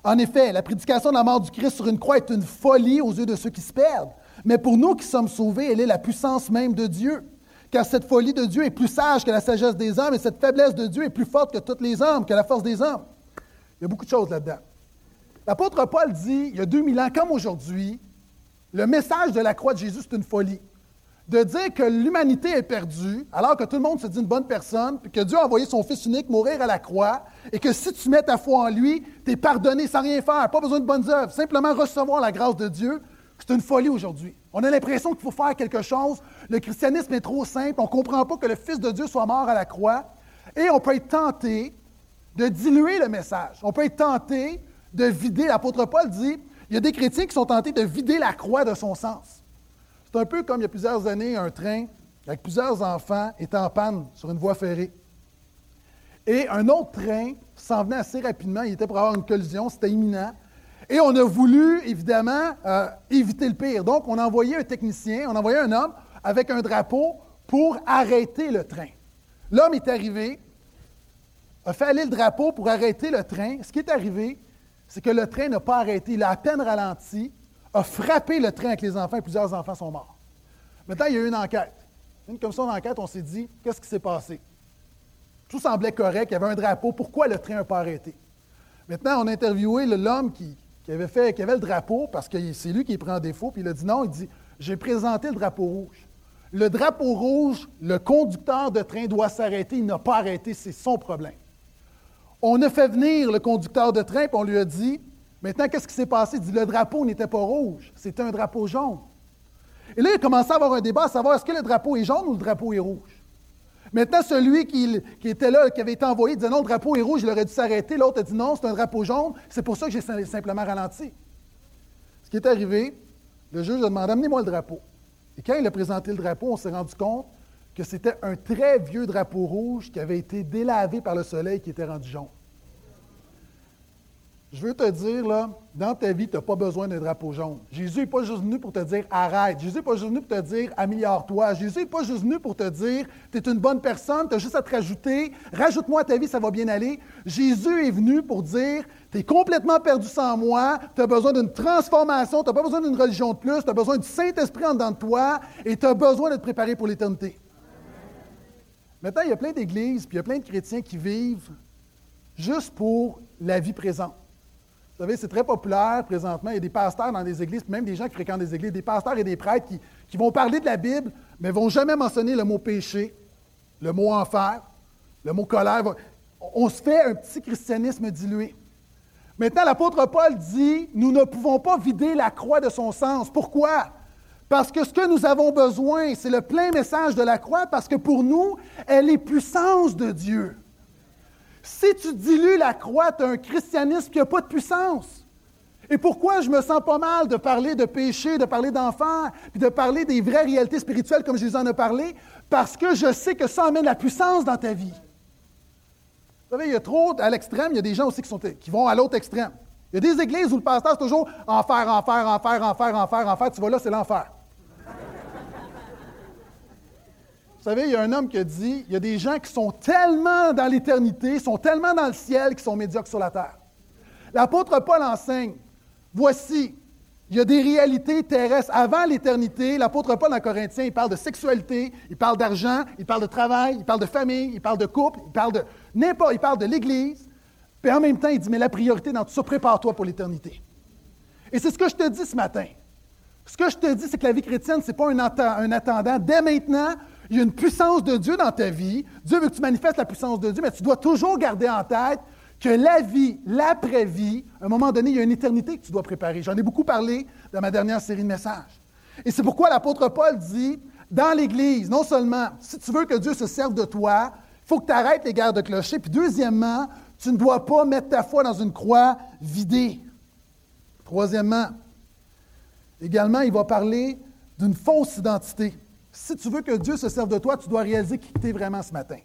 En effet, la prédication de la mort du Christ sur une croix est une folie aux yeux de ceux qui se perdent, mais pour nous qui sommes sauvés, elle est la puissance même de Dieu. Car cette folie de Dieu est plus sage que la sagesse des hommes, et cette faiblesse de Dieu est plus forte que toutes les hommes, que la force des hommes. Il y a beaucoup de choses là-dedans. L'apôtre Paul dit, il y a 2000 ans comme aujourd'hui, le message de la croix de Jésus, c'est une folie de dire que l'humanité est perdue, alors que tout le monde se dit une bonne personne, puis que Dieu a envoyé son Fils unique mourir à la croix, et que si tu mets ta foi en lui, tu es pardonné sans rien faire, pas besoin de bonnes œuvres, simplement recevoir la grâce de Dieu, c'est une folie aujourd'hui. On a l'impression qu'il faut faire quelque chose. Le christianisme est trop simple. On ne comprend pas que le Fils de Dieu soit mort à la croix. Et on peut être tenté de diluer le message. On peut être tenté de vider. L'apôtre Paul dit, il y a des chrétiens qui sont tentés de vider la croix de son sens. C'est un peu comme il y a plusieurs années, un train avec plusieurs enfants était en panne sur une voie ferrée. Et un autre train s'en venait assez rapidement, il était pour avoir une collision, c'était imminent. Et on a voulu, évidemment, euh, éviter le pire. Donc, on a envoyé un technicien, on a envoyé un homme avec un drapeau pour arrêter le train. L'homme est arrivé, a fait aller le drapeau pour arrêter le train. Ce qui est arrivé, c'est que le train n'a pas arrêté. Il a à peine ralenti a frappé le train avec les enfants et plusieurs enfants sont morts. Maintenant, il y a eu une enquête. Une commission d'enquête, on s'est dit, qu'est-ce qui s'est passé? Tout semblait correct, il y avait un drapeau, pourquoi le train n'a pas arrêté? Maintenant, on a interviewé l'homme qui, avait fait, qui avait le drapeau, parce que c'est lui qui prend défaut, puis il a dit non, il dit, j'ai présenté le drapeau rouge. Le drapeau rouge, le conducteur de train doit s'arrêter, il n'a pas arrêté, c'est son problème. On a fait venir le conducteur de train, puis on lui a dit, Maintenant, qu'est-ce qui s'est passé? Il dit, le drapeau n'était pas rouge, c'était un drapeau jaune. Et là, il a à avoir un débat à savoir est-ce que le drapeau est jaune ou le drapeau est rouge? Maintenant, celui qui, était là, qui avait été envoyé, disait non, le drapeau est rouge, il aurait dû s'arrêter. L'autre a dit non, c'est un drapeau jaune, c'est pour ça que j'ai simplement ralenti. Ce qui est arrivé, le juge a demandé amenez-moi le drapeau. Et quand il a présenté le drapeau, on s'est rendu compte que c'était un très vieux drapeau rouge qui avait été délavé par le soleil qui était rendu jaune. Je veux te dire, dans ta vie, tu n'as pas besoin d'un drapeau jaune. Jésus n'est pas juste venu pour te dire arrête. Jésus n'est pas juste venu pour te dire améliore-toi. Jésus n'est pas juste venu pour te dire tu es une bonne personne, tu as juste à te rajouter, rajoute-moi à ta vie, ça va bien aller. Jésus est venu pour dire tu es complètement perdu sans moi, tu as besoin d'une transformation, tu n'as pas besoin d'une religion de plus, tu as besoin du Saint-Esprit en dedans de toi et tu as besoin de te préparer pour l'éternité. Maintenant, il y a plein d'églises, puis il y a plein de chrétiens qui vivent juste pour la vie présente. Vous savez, c'est très populaire présentement. Il y a des pasteurs dans des églises, même des gens qui fréquentent des églises, des pasteurs et des prêtres qui, vont parler de la Bible, mais ne vont jamais mentionner le mot péché, le mot enfer, le mot colère. On se fait un petit christianisme dilué. Maintenant, l'apôtre Paul dit, nous ne pouvons pas vider la croix de son sens. Pourquoi? Parce que ce que nous avons besoin, c'est le plein message de la croix, parce que pour nous, elle est puissance de Dieu. Si tu dilues la croix, tu as un christianisme qui n'a pas de puissance. Et pourquoi je me sens pas mal de parler de péché, de parler d'enfer, puis de parler des vraies réalités spirituelles comme Jésus en a parlé? Parce que je sais que ça amène la puissance dans ta vie. Vous savez, il y a trop, à l'extrême, il y a des gens aussi qui, vont à l'autre extrême. Il y a des églises où le pasteur, c'est toujours enfer, enfer, enfer, enfer, enfer, enfer. Tu vas là, c'est l'enfer. Vous savez, il y a un homme qui a dit, il y a des gens qui sont tellement dans l'éternité, sont tellement dans le ciel, qui sont médiocres sur la terre. L'apôtre Paul enseigne, voici, Il y a des réalités terrestres. Avant l'éternité, l'apôtre Paul en Corinthiens, il parle de sexualité, il parle d'argent, il parle de travail, il parle de famille, il parle de couple, il parle de n'importe, il parle de l'Église. Puis en même temps, il dit, mais la priorité dans tout ça, prépare-toi pour l'éternité. Et c'est ce que je te dis ce matin. Ce que je te dis, c'est que la vie chrétienne, ce n'est pas un attendant. Dès maintenant, il y a une puissance de Dieu dans ta vie. Dieu veut que tu manifestes la puissance de Dieu, mais tu dois toujours garder en tête que la vie, l'après-vie, à un moment donné, il y a une éternité que tu dois préparer. J'en ai beaucoup parlé dans ma dernière série de messages. Et c'est pourquoi l'apôtre Paul dit, dans l'Église, non seulement, si tu veux que Dieu se serve de toi, il faut que tu arrêtes les guerres de clocher, puis deuxièmement, tu ne dois pas mettre ta foi dans une croix vidée. Troisièmement, également, il va parler d'une fausse identité. Si tu veux que Dieu se serve de toi, tu dois réaliser qui tu es vraiment ce matin.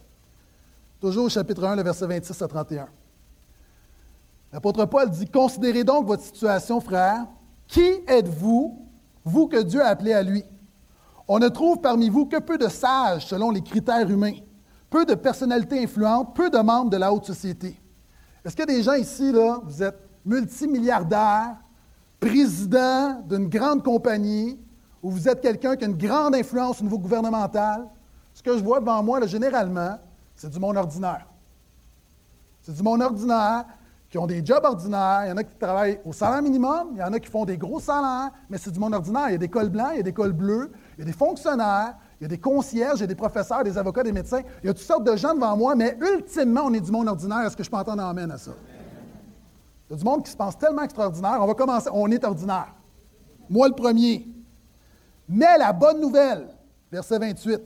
Toujours au chapitre 1, le verset 26 à 31. L'apôtre Paul dit Considérez donc votre situation, frère. Qui êtes-vous, vous que Dieu a appelé à lui? On ne trouve parmi vous que peu de sages selon les critères humains, peu de personnalités influentes, peu de membres de la haute société. Est-ce qu'il y a des gens ici, là, vous êtes multimilliardaires, président d'une grande compagnie, ou vous êtes quelqu'un qui a une grande influence au niveau gouvernemental, ce que je vois devant moi, là, généralement, c'est du monde ordinaire. C'est du monde ordinaire qui ont des jobs ordinaires. Il y en a qui travaillent au salaire minimum, il y en a qui font des gros salaires, mais c'est du monde ordinaire. Il y a des cols blancs, il y a des cols bleus, il y a des fonctionnaires, il y a des concierges, il y a des professeurs, des avocats, des médecins. Il y a toutes sortes de gens devant moi, mais ultimement, on est du monde ordinaire. Est-ce que je peux entendre amène à ça? Il y a du monde qui se pense tellement extraordinaire. On va commencer. On est ordinaire. Moi, le premier. Mais la bonne nouvelle, verset 28,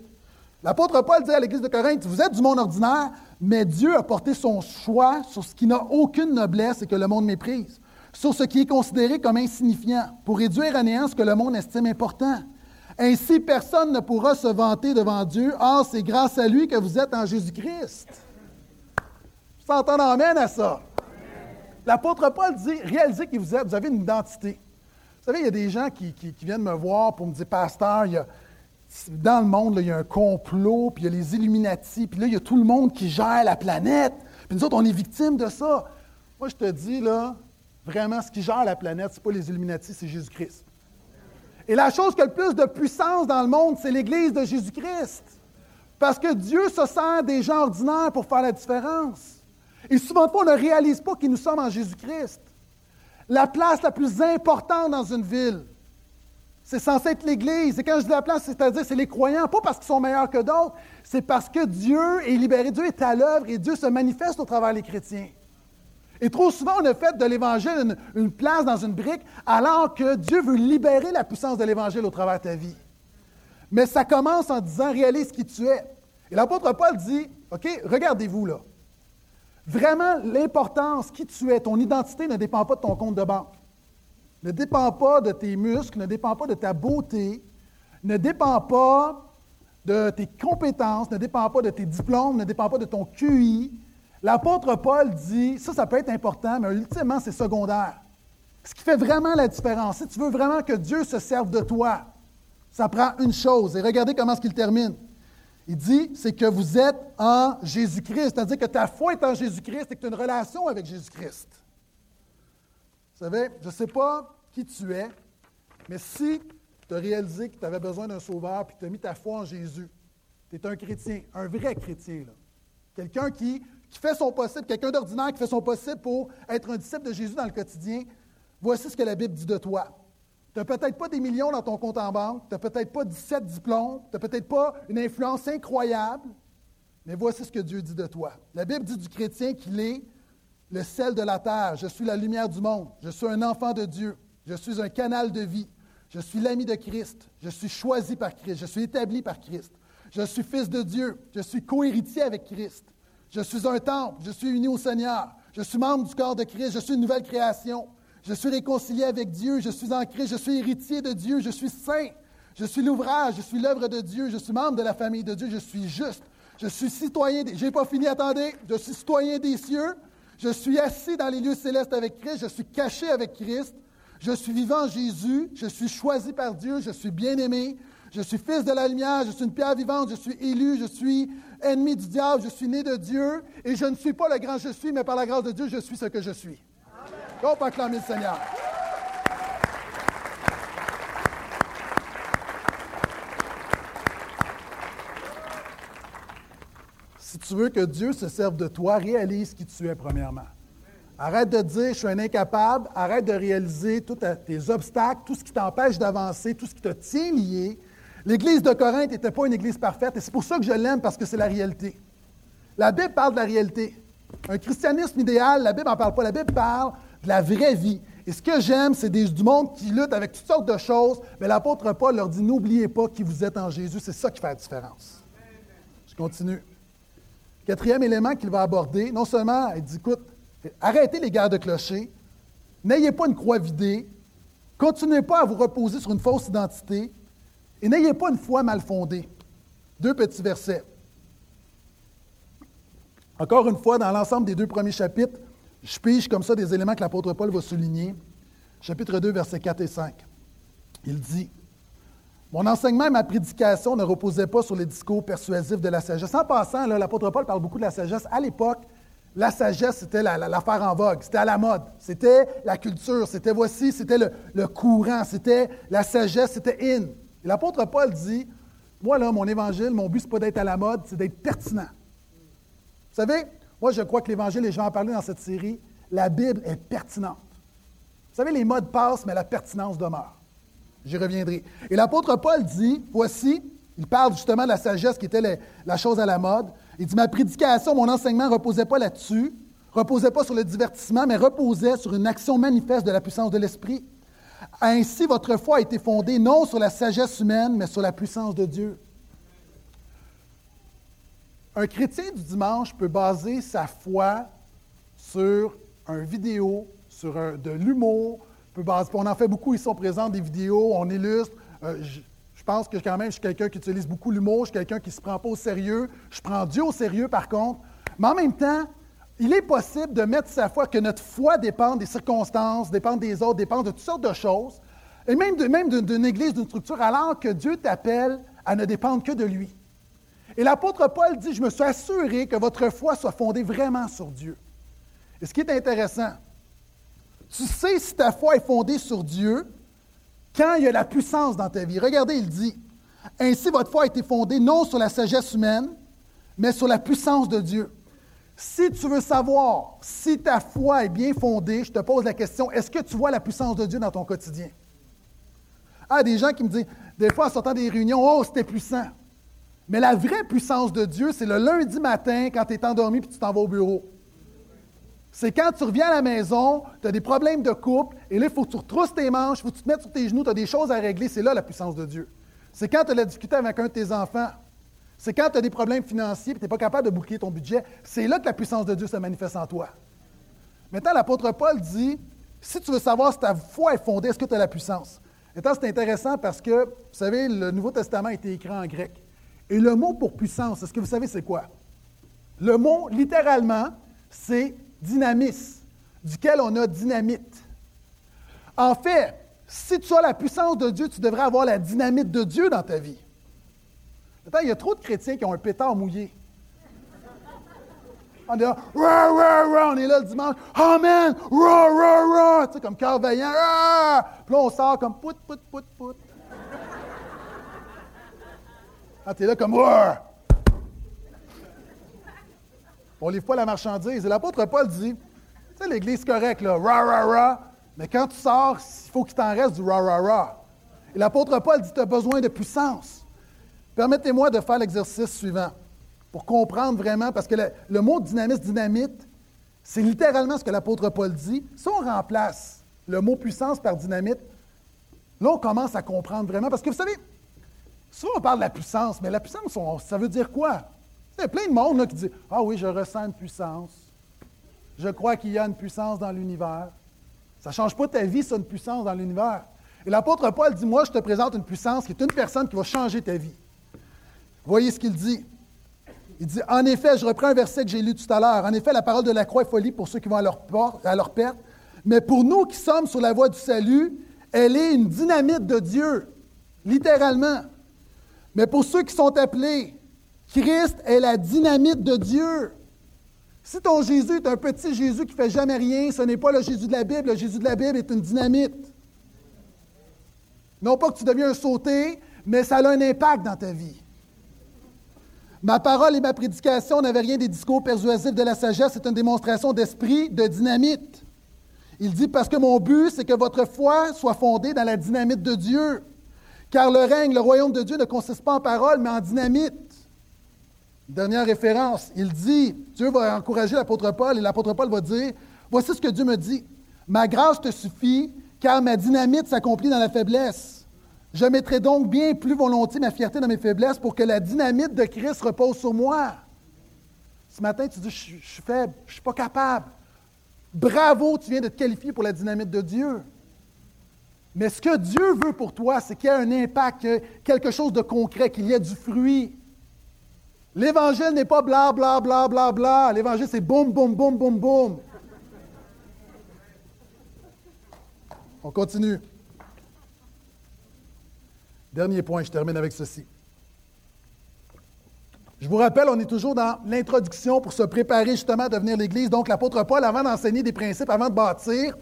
l'apôtre Paul dit à l'Église de Corinthe, vous êtes du monde ordinaire, mais Dieu a porté son choix sur ce qui n'a aucune noblesse et que le monde méprise, sur ce qui est considéré comme insignifiant, pour réduire à néant ce que le monde estime important. Ainsi, personne ne pourra se vanter devant Dieu. Or, c'est grâce à lui que vous êtes en Jésus-Christ. Vous entendez amène à ça? L'apôtre Paul dit, réalisez qui vous êtes, vous avez une identité. Vous savez, il y a des gens qui, viennent me voir pour me dire, pasteur, dans le monde, il y a un complot, puis il y a les Illuminati, puis là, il y a tout le monde qui gère la planète. Puis nous autres, on est victimes de ça. Moi, je te dis, là, vraiment, ce qui gère la planète, ce n'est pas les Illuminati, c'est Jésus-Christ. Et la chose qui a le plus de puissance dans le monde, c'est l'Église de Jésus-Christ. Parce que Dieu se sert des gens ordinaires pour faire la différence. Et souvent on ne réalise pas que nous sommes en Jésus-Christ. La place la plus importante dans une ville, c'est censé être l'Église. Et quand je dis la place, c'est-à-dire c'est les croyants, pas parce qu'ils sont meilleurs que d'autres, c'est parce que Dieu est libéré, Dieu est à l'œuvre et Dieu se manifeste au travers des chrétiens. Et trop souvent, on a fait de l'Évangile une, place dans une brique, alors que Dieu veut libérer la puissance de l'Évangile au travers de ta vie. Mais ça commence en disant réalise qui tu es. Et l'apôtre Paul dit OK, regardez-vous là. Vraiment, l'importance, qui tu es, ton identité ne dépend pas de ton compte de banque, ne dépend pas de tes muscles, ne dépend pas de ta beauté, ne dépend pas de tes compétences, ne dépend pas de tes diplômes, ne dépend pas de ton QI. L'apôtre Paul dit, ça, ça peut être important, mais ultimement, c'est secondaire. Ce qui fait vraiment la différence, si tu veux vraiment que Dieu se serve de toi, ça prend une chose. Et regardez comment ce qu'il termine. Il dit, c'est que vous êtes en Jésus-Christ, c'est-à-dire que ta foi est en Jésus-Christ et que tu as une relation avec Jésus-Christ. Vous savez, je ne sais pas qui tu es, mais si tu as réalisé que tu avais besoin d'un sauveur puis tu as mis ta foi en Jésus, tu es un chrétien, un vrai chrétien, quelqu'un qui, qui fait son possible, quelqu'un d'ordinaire qui fait son possible pour être un disciple de Jésus dans le quotidien, voici ce que la Bible dit de toi. Tu n'as peut-être pas des millions dans ton compte en banque, tu n'as peut-être pas 17 diplômes, tu n'as peut-être pas une influence incroyable, mais voici ce que Dieu dit de toi. La Bible dit du chrétien qu'il est le sel de la terre, je suis la lumière du monde, je suis un enfant de Dieu, je suis un canal de vie, je suis l'ami de Christ, je suis choisi par Christ, je suis établi par Christ, je suis fils de Dieu, je suis cohéritier avec Christ, je suis un temple, je suis uni au Seigneur, je suis membre du corps de Christ, je suis une nouvelle création. Je suis réconcilié avec Dieu, je suis en Christ, je suis héritier de Dieu, je suis saint, je suis l'ouvrage, je suis l'œuvre de Dieu, je suis membre de la famille de Dieu, je suis juste, je suis citoyen, des... je n'ai pas fini, attendez, je suis citoyen des cieux, je suis assis dans les lieux célestes avec Christ, je suis caché avec Christ, je suis vivant Jésus, je suis choisi par Dieu, je suis bien-aimé, je suis fils de la lumière, je suis une pierre vivante, je suis élu, je suis ennemi du diable, je suis né de Dieu, et je ne suis pas le grand je suis, mais par la grâce de Dieu, je suis ce que je suis. On peut le Seigneur. Si tu veux que Dieu se serve de toi, réalise qui tu es premièrement. Arrête de dire je suis un incapable, arrête de réaliser tous tes obstacles, tout ce qui t'empêche d'avancer, tout ce qui te tient lié. L'Église de Corinthe n'était pas une Église parfaite et c'est pour ça que je l'aime parce que c'est la réalité. La Bible parle de la réalité. Un christianisme idéal, la Bible n'en parle pas. La Bible parle la vraie vie. Et ce que j'aime, c'est du monde qui lutte avec toutes sortes de choses, mais l'apôtre Paul leur dit n'oubliez pas qui vous êtes en Jésus. C'est ça qui fait la différence. Je continue. Quatrième élément qu'il va aborder, non seulement, il dit écoute, arrêtez les guerres de clocher, n'ayez pas une croix vidée, continuez pas à vous reposer sur une fausse identité, et n'ayez pas une foi mal fondée. Deux petits versets. Encore une fois, dans l'ensemble des deux premiers chapitres, je pige comme ça des éléments que l'apôtre Paul va souligner. Chapitre 2, versets 4 et 5. Il dit Mon enseignement et ma prédication ne reposaient pas sur les discours persuasifs de la sagesse. En passant, l'apôtre Paul parle beaucoup de la sagesse. À l'époque, la sagesse, c'était l'affaire en vogue, c'était à la mode, c'était la culture, c'était voici, c'était le, courant, c'était la sagesse, c'était in. L'apôtre Paul dit Moi, là, mon évangile, mon but, ce n'est pas d'être à la mode, c'est d'être pertinent. Vous savez, moi, je crois que l'Évangile, les gens en parlé dans cette série, la Bible est pertinente. Vous savez, les modes passent, mais la pertinence demeure. J'y reviendrai. Et l'apôtre Paul dit, voici, il parle justement de la sagesse qui était la chose à la mode. Il dit, ma prédication, mon enseignement ne reposait pas là-dessus, reposait pas sur le divertissement, mais reposait sur une action manifeste de la puissance de l'Esprit. Ainsi, votre foi a été fondée non sur la sagesse humaine, mais sur la puissance de Dieu. Un chrétien du dimanche peut baser sa foi sur un vidéo, sur de l'humour. On en fait beaucoup, ils sont présents, des vidéos, on illustre. Euh, je, pense que quand même, je suis quelqu'un qui utilise beaucoup l'humour, je suis quelqu'un qui ne se prend pas au sérieux. Je prends Dieu au sérieux, par contre. Mais en même temps, il est possible de mettre sa foi, que notre foi dépend des circonstances, dépend des autres, dépend de toutes sortes de choses, et même, même d'une église, d'une structure, alors que Dieu t'appelle à ne dépendre que de lui. Et l'apôtre Paul dit, je me suis assuré que votre foi soit fondée vraiment sur Dieu. Et ce qui est intéressant, tu sais si ta foi est fondée sur Dieu quand il y a la puissance dans ta vie. Regardez, il dit, ainsi votre foi a été fondée non sur la sagesse humaine, mais sur la puissance de Dieu. Si tu veux savoir si ta foi est bien fondée, je te pose la question, est-ce que tu vois la puissance de Dieu dans ton quotidien? Ah, des gens qui me disent, des fois en sortant des réunions, oh, c'était puissant. Mais la vraie puissance de Dieu, c'est le lundi matin quand tu es endormi et tu t'en vas au bureau. C'est quand tu reviens à la maison, tu as des problèmes de couple, et là, il faut que tu retrousses tes manches, il faut que tu te mettes sur tes genoux, tu as des choses à régler. C'est là la puissance de Dieu. C'est quand tu as la difficulté avec un de tes enfants. C'est quand tu as des problèmes financiers et tu n'es pas capable de boucler ton budget. C'est là que la puissance de Dieu se manifeste en toi. Maintenant, l'apôtre Paul dit si tu veux savoir si ta foi est fondée, est-ce que tu as la puissance? Maintenant, c'est intéressant parce que, vous savez, le Nouveau Testament a été écrit en grec. Et le mot pour puissance, est-ce que vous savez c'est quoi? Le mot, littéralement, c'est dynamis, duquel on a dynamite. En fait, si tu as la puissance de Dieu, tu devrais avoir la dynamite de Dieu dans ta vie. Attends, il y a trop de chrétiens qui ont un pétard mouillé. On est là, on est là le dimanche, Amen, tu sais, comme cœur vaillant, puis là on sort comme pout, pout, pout, pout. Ah, tu es là comme On livre pas la marchandise. Et l'apôtre Paul dit, tu sais, l'Église correcte, là, ra, ra, ra. Mais quand tu sors, il faut qu'il t'en reste du ra, ra, ra. Et l'apôtre Paul dit, tu as besoin de puissance. Permettez-moi de faire l'exercice suivant pour comprendre vraiment, parce que le, mot dynamisme, dynamite, c'est littéralement ce que l'apôtre Paul dit. Si on remplace le mot puissance par dynamite, là, on commence à comprendre vraiment. Parce que vous savez, Souvent, on parle de la puissance, mais la puissance, ça veut dire quoi? Il y a plein de monde qui dit Ah oui, je ressens une puissance. Je crois qu'il y a une puissance dans l'univers. Ça ne change pas ta vie, c'est une puissance dans l'univers. Et l'apôtre Paul dit Moi, je te présente une puissance qui est une personne qui va changer ta vie. Voyez ce qu'il dit. Il dit En effet, je reprends un verset que j'ai lu tout à l'heure. En effet, la parole de la croix est folie pour ceux qui vont à leur, à leur perte. Mais pour nous qui sommes sur la voie du salut, elle est une dynamite de Dieu, littéralement. Mais pour ceux qui sont appelés, Christ est la dynamite de Dieu. Si ton Jésus est un petit Jésus qui ne fait jamais rien, ce n'est pas le Jésus de la Bible. Le Jésus de la Bible est une dynamite. Non pas que tu deviens un sauté, mais ça a un impact dans ta vie. Ma parole et ma prédication n'avaient rien des discours persuasifs de la sagesse, c'est une démonstration d'esprit, de dynamite. Il dit parce que mon but, c'est que votre foi soit fondée dans la dynamite de Dieu. Car le règne, le royaume de Dieu ne consiste pas en parole, mais en dynamite. Dernière référence, il dit, Dieu va encourager l'apôtre Paul et l'apôtre Paul va dire, voici ce que Dieu me dit, ma grâce te suffit, car ma dynamite s'accomplit dans la faiblesse. Je mettrai donc bien plus volontiers ma fierté dans mes faiblesses pour que la dynamite de Christ repose sur moi. Ce matin, tu dis, je, suis faible, je ne suis pas capable. Bravo, tu viens de te qualifier pour la dynamite de Dieu. Mais ce que Dieu veut pour toi, c'est qu'il y ait un impact, quelque chose de concret, qu'il y ait du fruit. L'Évangile n'est pas bla, bla, bla, bla, bla. L'Évangile, c'est boum, boum, boum, boum, boum. On continue. Dernier point, je termine avec ceci. Je vous rappelle, on est toujours dans l'introduction pour se préparer justement à devenir l'Église. Donc, l'apôtre Paul, avant d'enseigner des principes, avant de bâtir,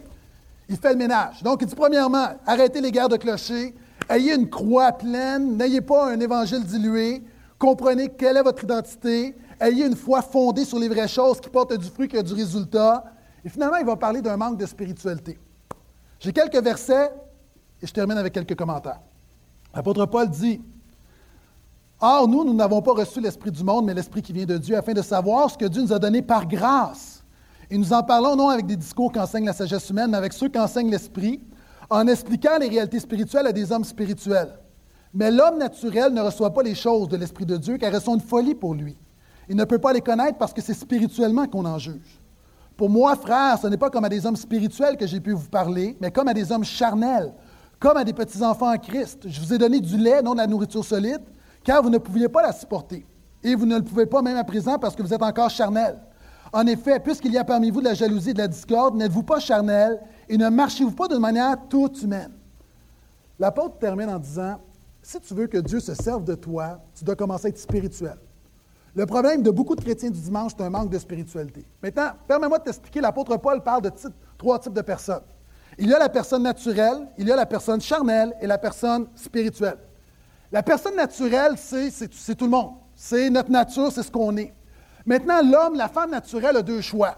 il fait le ménage. Donc, il dit premièrement, arrêtez les guerres de clochers, ayez une croix pleine, n'ayez pas un évangile dilué, comprenez quelle est votre identité, ayez une foi fondée sur les vraies choses qui portent du fruit, qui a du résultat. Et finalement, il va parler d'un manque de spiritualité. J'ai quelques versets et je termine avec quelques commentaires. L'apôtre Paul dit Or, nous, nous n'avons pas reçu l'Esprit du monde, mais l'Esprit qui vient de Dieu, afin de savoir ce que Dieu nous a donné par grâce. Et nous en parlons non avec des discours qu'enseigne la sagesse humaine, mais avec ceux qu'enseigne l'Esprit, en expliquant les réalités spirituelles à des hommes spirituels. Mais l'homme naturel ne reçoit pas les choses de l'Esprit de Dieu, car elles sont une folie pour lui. Il ne peut pas les connaître parce que c'est spirituellement qu'on en juge. Pour moi, frère, ce n'est pas comme à des hommes spirituels que j'ai pu vous parler, mais comme à des hommes charnels, comme à des petits-enfants en Christ. Je vous ai donné du lait, non de la nourriture solide, car vous ne pouviez pas la supporter. Et vous ne le pouvez pas même à présent parce que vous êtes encore charnel. En effet, puisqu'il y a parmi vous de la jalousie et de la discorde, n'êtes-vous pas charnel et ne marchez-vous pas d'une manière toute humaine? L'apôtre termine en disant Si tu veux que Dieu se serve de toi, tu dois commencer à être spirituel. Le problème de beaucoup de chrétiens du dimanche, c'est un manque de spiritualité. Maintenant, permets-moi de t'expliquer, l'apôtre Paul parle de trois types de personnes. Il y a la personne naturelle, il y a la personne charnelle et la personne spirituelle. La personne naturelle, c'est tout le monde. C'est notre nature, c'est ce qu'on est. Maintenant, l'homme, la femme naturelle a deux choix.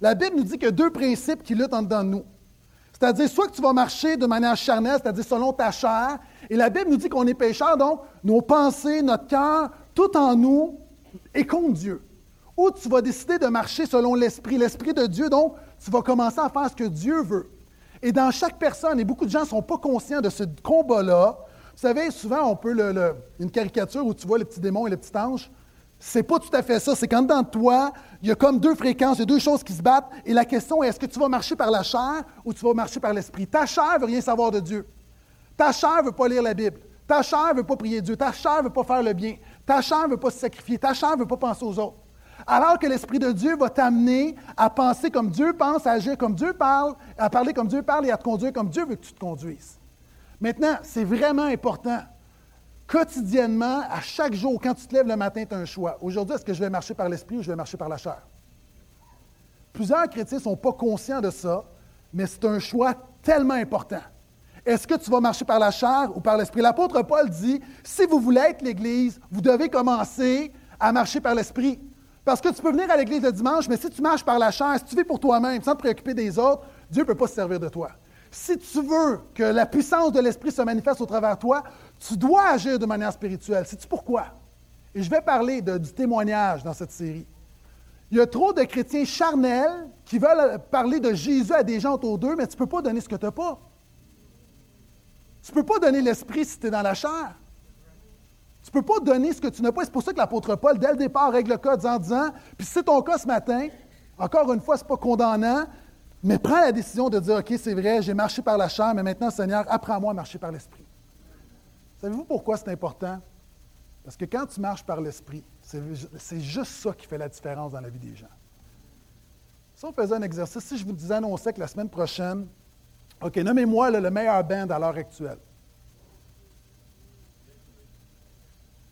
La Bible nous dit qu'il y a deux principes qui luttent en nous. C'est-à-dire, soit que tu vas marcher de manière charnelle, c'est-à-dire selon ta chair, et la Bible nous dit qu'on est pécheur, donc nos pensées, notre cœur, tout en nous est contre Dieu. Ou tu vas décider de marcher selon l'Esprit, l'Esprit de Dieu, donc tu vas commencer à faire ce que Dieu veut. Et dans chaque personne, et beaucoup de gens ne sont pas conscients de ce combat-là, vous savez, souvent, on peut une caricature où tu vois le petit démon et le petit ange. C'est pas tout à fait ça. C'est quand dans toi, il y a comme deux fréquences, il y a deux choses qui se battent. Et la question est est-ce que tu vas marcher par la chair ou tu vas marcher par l'esprit? Ta chair veut rien savoir de Dieu. Ta chair veut pas lire la Bible. Ta chair veut pas prier Dieu. Ta chair veut pas faire le bien. Ta chair veut pas se sacrifier. Ta chair veut pas penser aux autres. Alors que l'Esprit de Dieu va t'amener à penser comme Dieu pense, à agir comme Dieu parle, à parler comme Dieu parle et à te conduire comme Dieu veut que tu te conduises. Maintenant, c'est vraiment important. Quotidiennement, à chaque jour, quand tu te lèves le matin, tu as un choix. Aujourd'hui, est-ce que je vais marcher par l'esprit ou je vais marcher par la chair? Plusieurs chrétiens ne sont pas conscients de ça, mais c'est un choix tellement important. Est-ce que tu vas marcher par la chair ou par l'esprit? L'apôtre Paul dit, si vous voulez être l'Église, vous devez commencer à marcher par l'esprit. Parce que tu peux venir à l'Église le dimanche, mais si tu marches par la chair, si tu vis pour toi-même, sans te préoccuper des autres, Dieu ne peut pas se servir de toi. Si tu veux que la puissance de l'Esprit se manifeste au travers de toi, tu dois agir de manière spirituelle. Sais-tu pourquoi? Et je vais parler du témoignage dans cette série. Il y a trop de chrétiens charnels qui veulent parler de Jésus à des gens autour d'eux, mais tu ne peux pas donner ce que tu n'as pas. Tu ne peux pas donner l'esprit si tu es dans la chair. Tu ne peux pas donner ce que tu n'as pas. C'est pour ça que l'apôtre Paul, dès le départ, règle le cas en disant, puis c'est ton cas ce matin, encore une fois, ce n'est pas condamnant, mais prends la décision de dire, OK, c'est vrai, j'ai marché par la chair, mais maintenant, Seigneur, apprends-moi à marcher par l'Esprit. Savez-vous pourquoi c'est important? Parce que quand tu marches par l'Esprit, c'est juste ça qui fait la différence dans la vie des gens. Si on faisait un exercice, si je vous disais annonçais que la semaine prochaine, OK, nommez-moi le meilleur band à l'heure actuelle.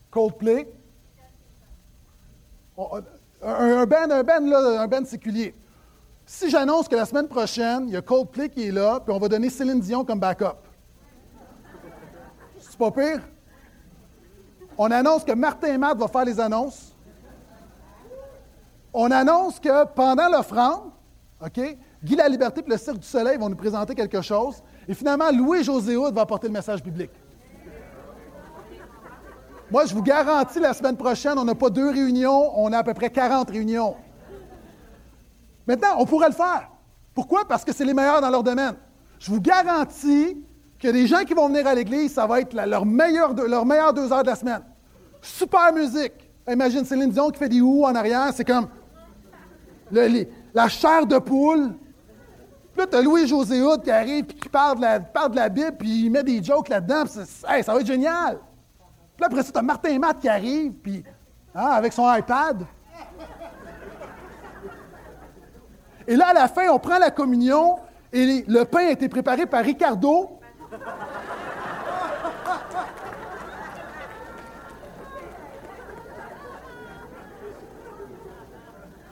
Coldplay? Un, band, un band, là, un band séculier. Si j'annonce que la semaine prochaine, il y a Coldplay qui est là, puis on va donner Céline Dion comme backup. C'est pas pire? On annonce que Martin Matt va faire les annonces. on annonce que pendant l'offrande, OK, Guy La Liberté et le Cirque du Soleil vont nous présenter quelque chose. Et finalement, Louis-José Houd va apporter le message biblique. Moi, je vous garantis, la semaine prochaine, on n'a pas deux réunions, on a à peu près 40 réunions. Maintenant, on pourrait le faire. Pourquoi? Parce que c'est les meilleurs dans leur domaine. Je vous garantis que les gens qui vont venir à l'Église, ça va être leur, meilleur, leur meilleure deux heures de la semaine. Super musique. Imagine Céline Dion qui fait des ou en arrière, c'est comme la chair de poule. Puis là, tu as Louis-José Houd qui arrive et qui parle de, la, parle de la Bible, puis il met des jokes là-dedans. ça va être génial. Puis là, après ça, tu as Martin Matt qui arrive, puis hein, avec son iPad. Et là, à la fin, on prend la communion et le pain a été préparé par Ricardo.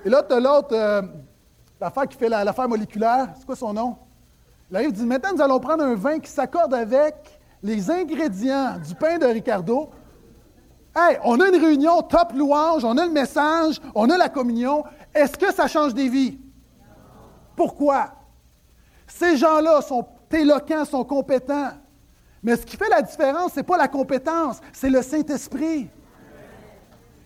Et là, tu as l'autre, euh, l'affaire qui fait l'affaire moléculaire. C'est quoi son nom? Il arrive dit Maintenant, nous allons prendre un vin qui s'accorde avec les ingrédients du pain de Ricardo. Hey, on a une réunion top louange, on a le message, on a la communion. Est-ce que ça change des vies? Pourquoi? Ces gens-là sont éloquents, sont compétents. Mais ce qui fait la différence, ce n'est pas la compétence, c'est le Saint-Esprit.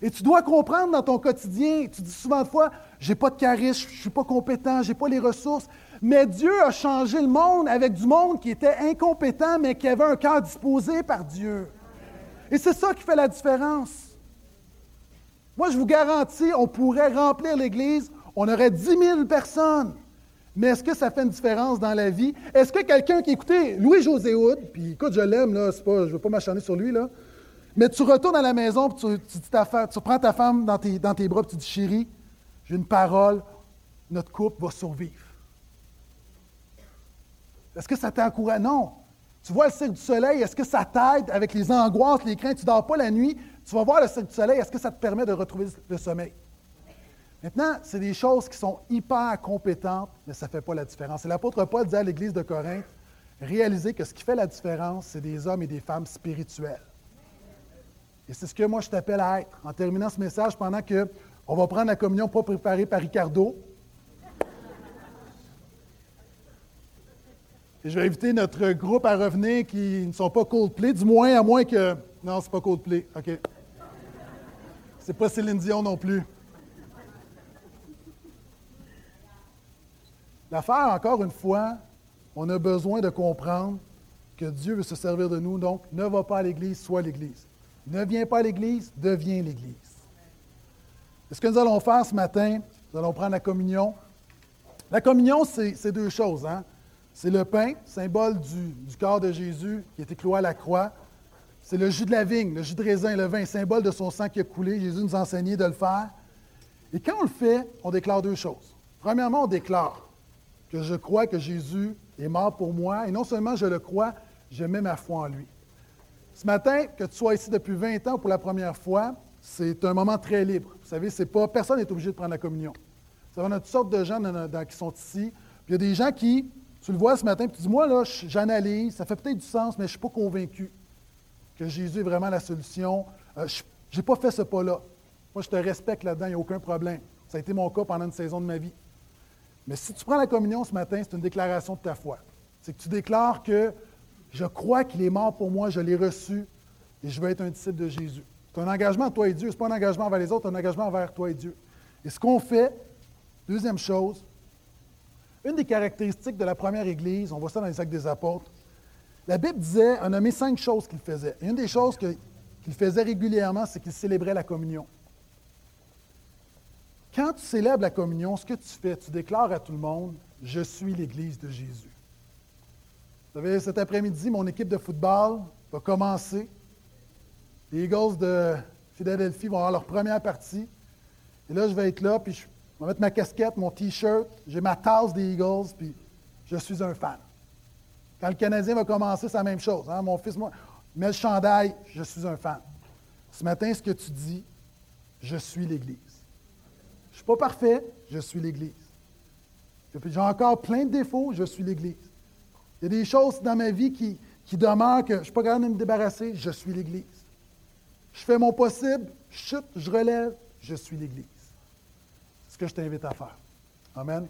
Et tu dois comprendre dans ton quotidien, tu dis souvent de fois, j'ai pas de charisme, je suis pas compétent, je n'ai pas les ressources. Mais Dieu a changé le monde avec du monde qui était incompétent, mais qui avait un cœur disposé par Dieu. Et c'est ça qui fait la différence. Moi, je vous garantis, on pourrait remplir l'Église, on aurait 10 000 personnes. Mais est-ce que ça fait une différence dans la vie? Est-ce que quelqu'un qui écoutait Louis-José Houd, puis écoute, je l'aime, là, je ne veux pas m'acharner sur lui, là, mais tu retournes à la maison, puis tu, tu, prends ta femme dans tes, dans tes bras, puis tu dis, chérie, j'ai une parole, notre couple va survivre. Est-ce que ça t'encourage? Non. Tu vois le cirque du soleil, est-ce que ça t'aide avec les angoisses, les craintes? Tu ne dors pas la nuit, tu vas voir le cirque du soleil, est-ce que ça te permet de retrouver le sommeil? Maintenant, c'est des choses qui sont hyper compétentes, mais ça ne fait pas la différence. Et l'apôtre Paul disait à l'Église de Corinthe, réalisez que ce qui fait la différence, c'est des hommes et des femmes spirituels. Et c'est ce que moi je t'appelle à être. En terminant ce message, pendant que on va prendre la communion pas préparée par Ricardo. Et je vais inviter notre groupe à revenir qui ne sont pas Coldplay, du moins à moins que. Non, c'est pas Coldplay. OK. C'est pas Céline Dion non plus. L'affaire, encore une fois, on a besoin de comprendre que Dieu veut se servir de nous, donc ne va pas à l'Église, sois l'Église. Ne viens pas à l'Église, deviens l'Église. Et ce que nous allons faire ce matin, nous allons prendre la communion. La communion, c'est deux choses. Hein? C'est le pain, symbole du, du, corps de Jésus qui a été cloué à la croix. C'est le jus de la vigne, le jus de raisin, le vin, symbole de son sang qui a coulé. Jésus nous a enseigné de le faire. Et quand on le fait, on déclare deux choses. Premièrement, on déclare que je crois que Jésus est mort pour moi, et non seulement je le crois, je mets ma foi en lui. Ce matin, que tu sois ici depuis 20 ans pour la première fois, c'est un moment très libre. Vous savez, c'est pas, personne n'est obligé de prendre la communion. Vous savez, on a toutes sortes de gens qui sont ici. Puis il y a des gens qui, tu le vois ce matin, puis tu dis, moi, là, j'analyse, ça fait peut-être du sens, mais je ne suis pas convaincu que Jésus est vraiment la solution. Euh, je n'ai pas fait ce pas-là. Moi, je te respecte là-dedans, il n'y a aucun problème. Ça a été mon cas pendant une saison de ma vie. Mais si tu prends la communion ce matin, c'est une déclaration de ta foi. C'est que tu déclares que je crois qu'il est mort pour moi, je l'ai reçu et je veux être un disciple de Jésus. C'est un engagement à toi et Dieu. Ce n'est pas un engagement envers les autres, c'est un engagement envers toi et Dieu. Et ce qu'on fait, deuxième chose, une des caractéristiques de la première Église, on voit ça dans les actes des apôtres, la Bible disait, a nommé cinq choses qu'il faisait. Et une des choses qu'il faisait régulièrement, c'est qu'il célébrait la communion. Quand tu célèbres la communion, ce que tu fais, tu déclares à tout le monde, je suis l'Église de Jésus. Vous savez, cet après-midi, mon équipe de football va commencer. Les Eagles de Philadelphie vont avoir leur première partie. Et là, je vais être là, puis je vais mettre ma casquette, mon T-shirt, j'ai ma tasse des Eagles, puis je suis un fan. Quand le Canadien va commencer, c'est la même chose. Hein. Mon fils, moi, met le chandail, je suis un fan. Ce matin, ce que tu dis, je suis l'Église. Je ne suis pas parfait, je suis l'Église. J'ai encore plein de défauts, je suis l'Église. Il y a des choses dans ma vie qui, qui demeurent que je ne suis pas capable de me débarrasser, je suis l'Église. Je fais mon possible, je chute, je relève, je suis l'Église. ce que je t'invite à faire. Amen.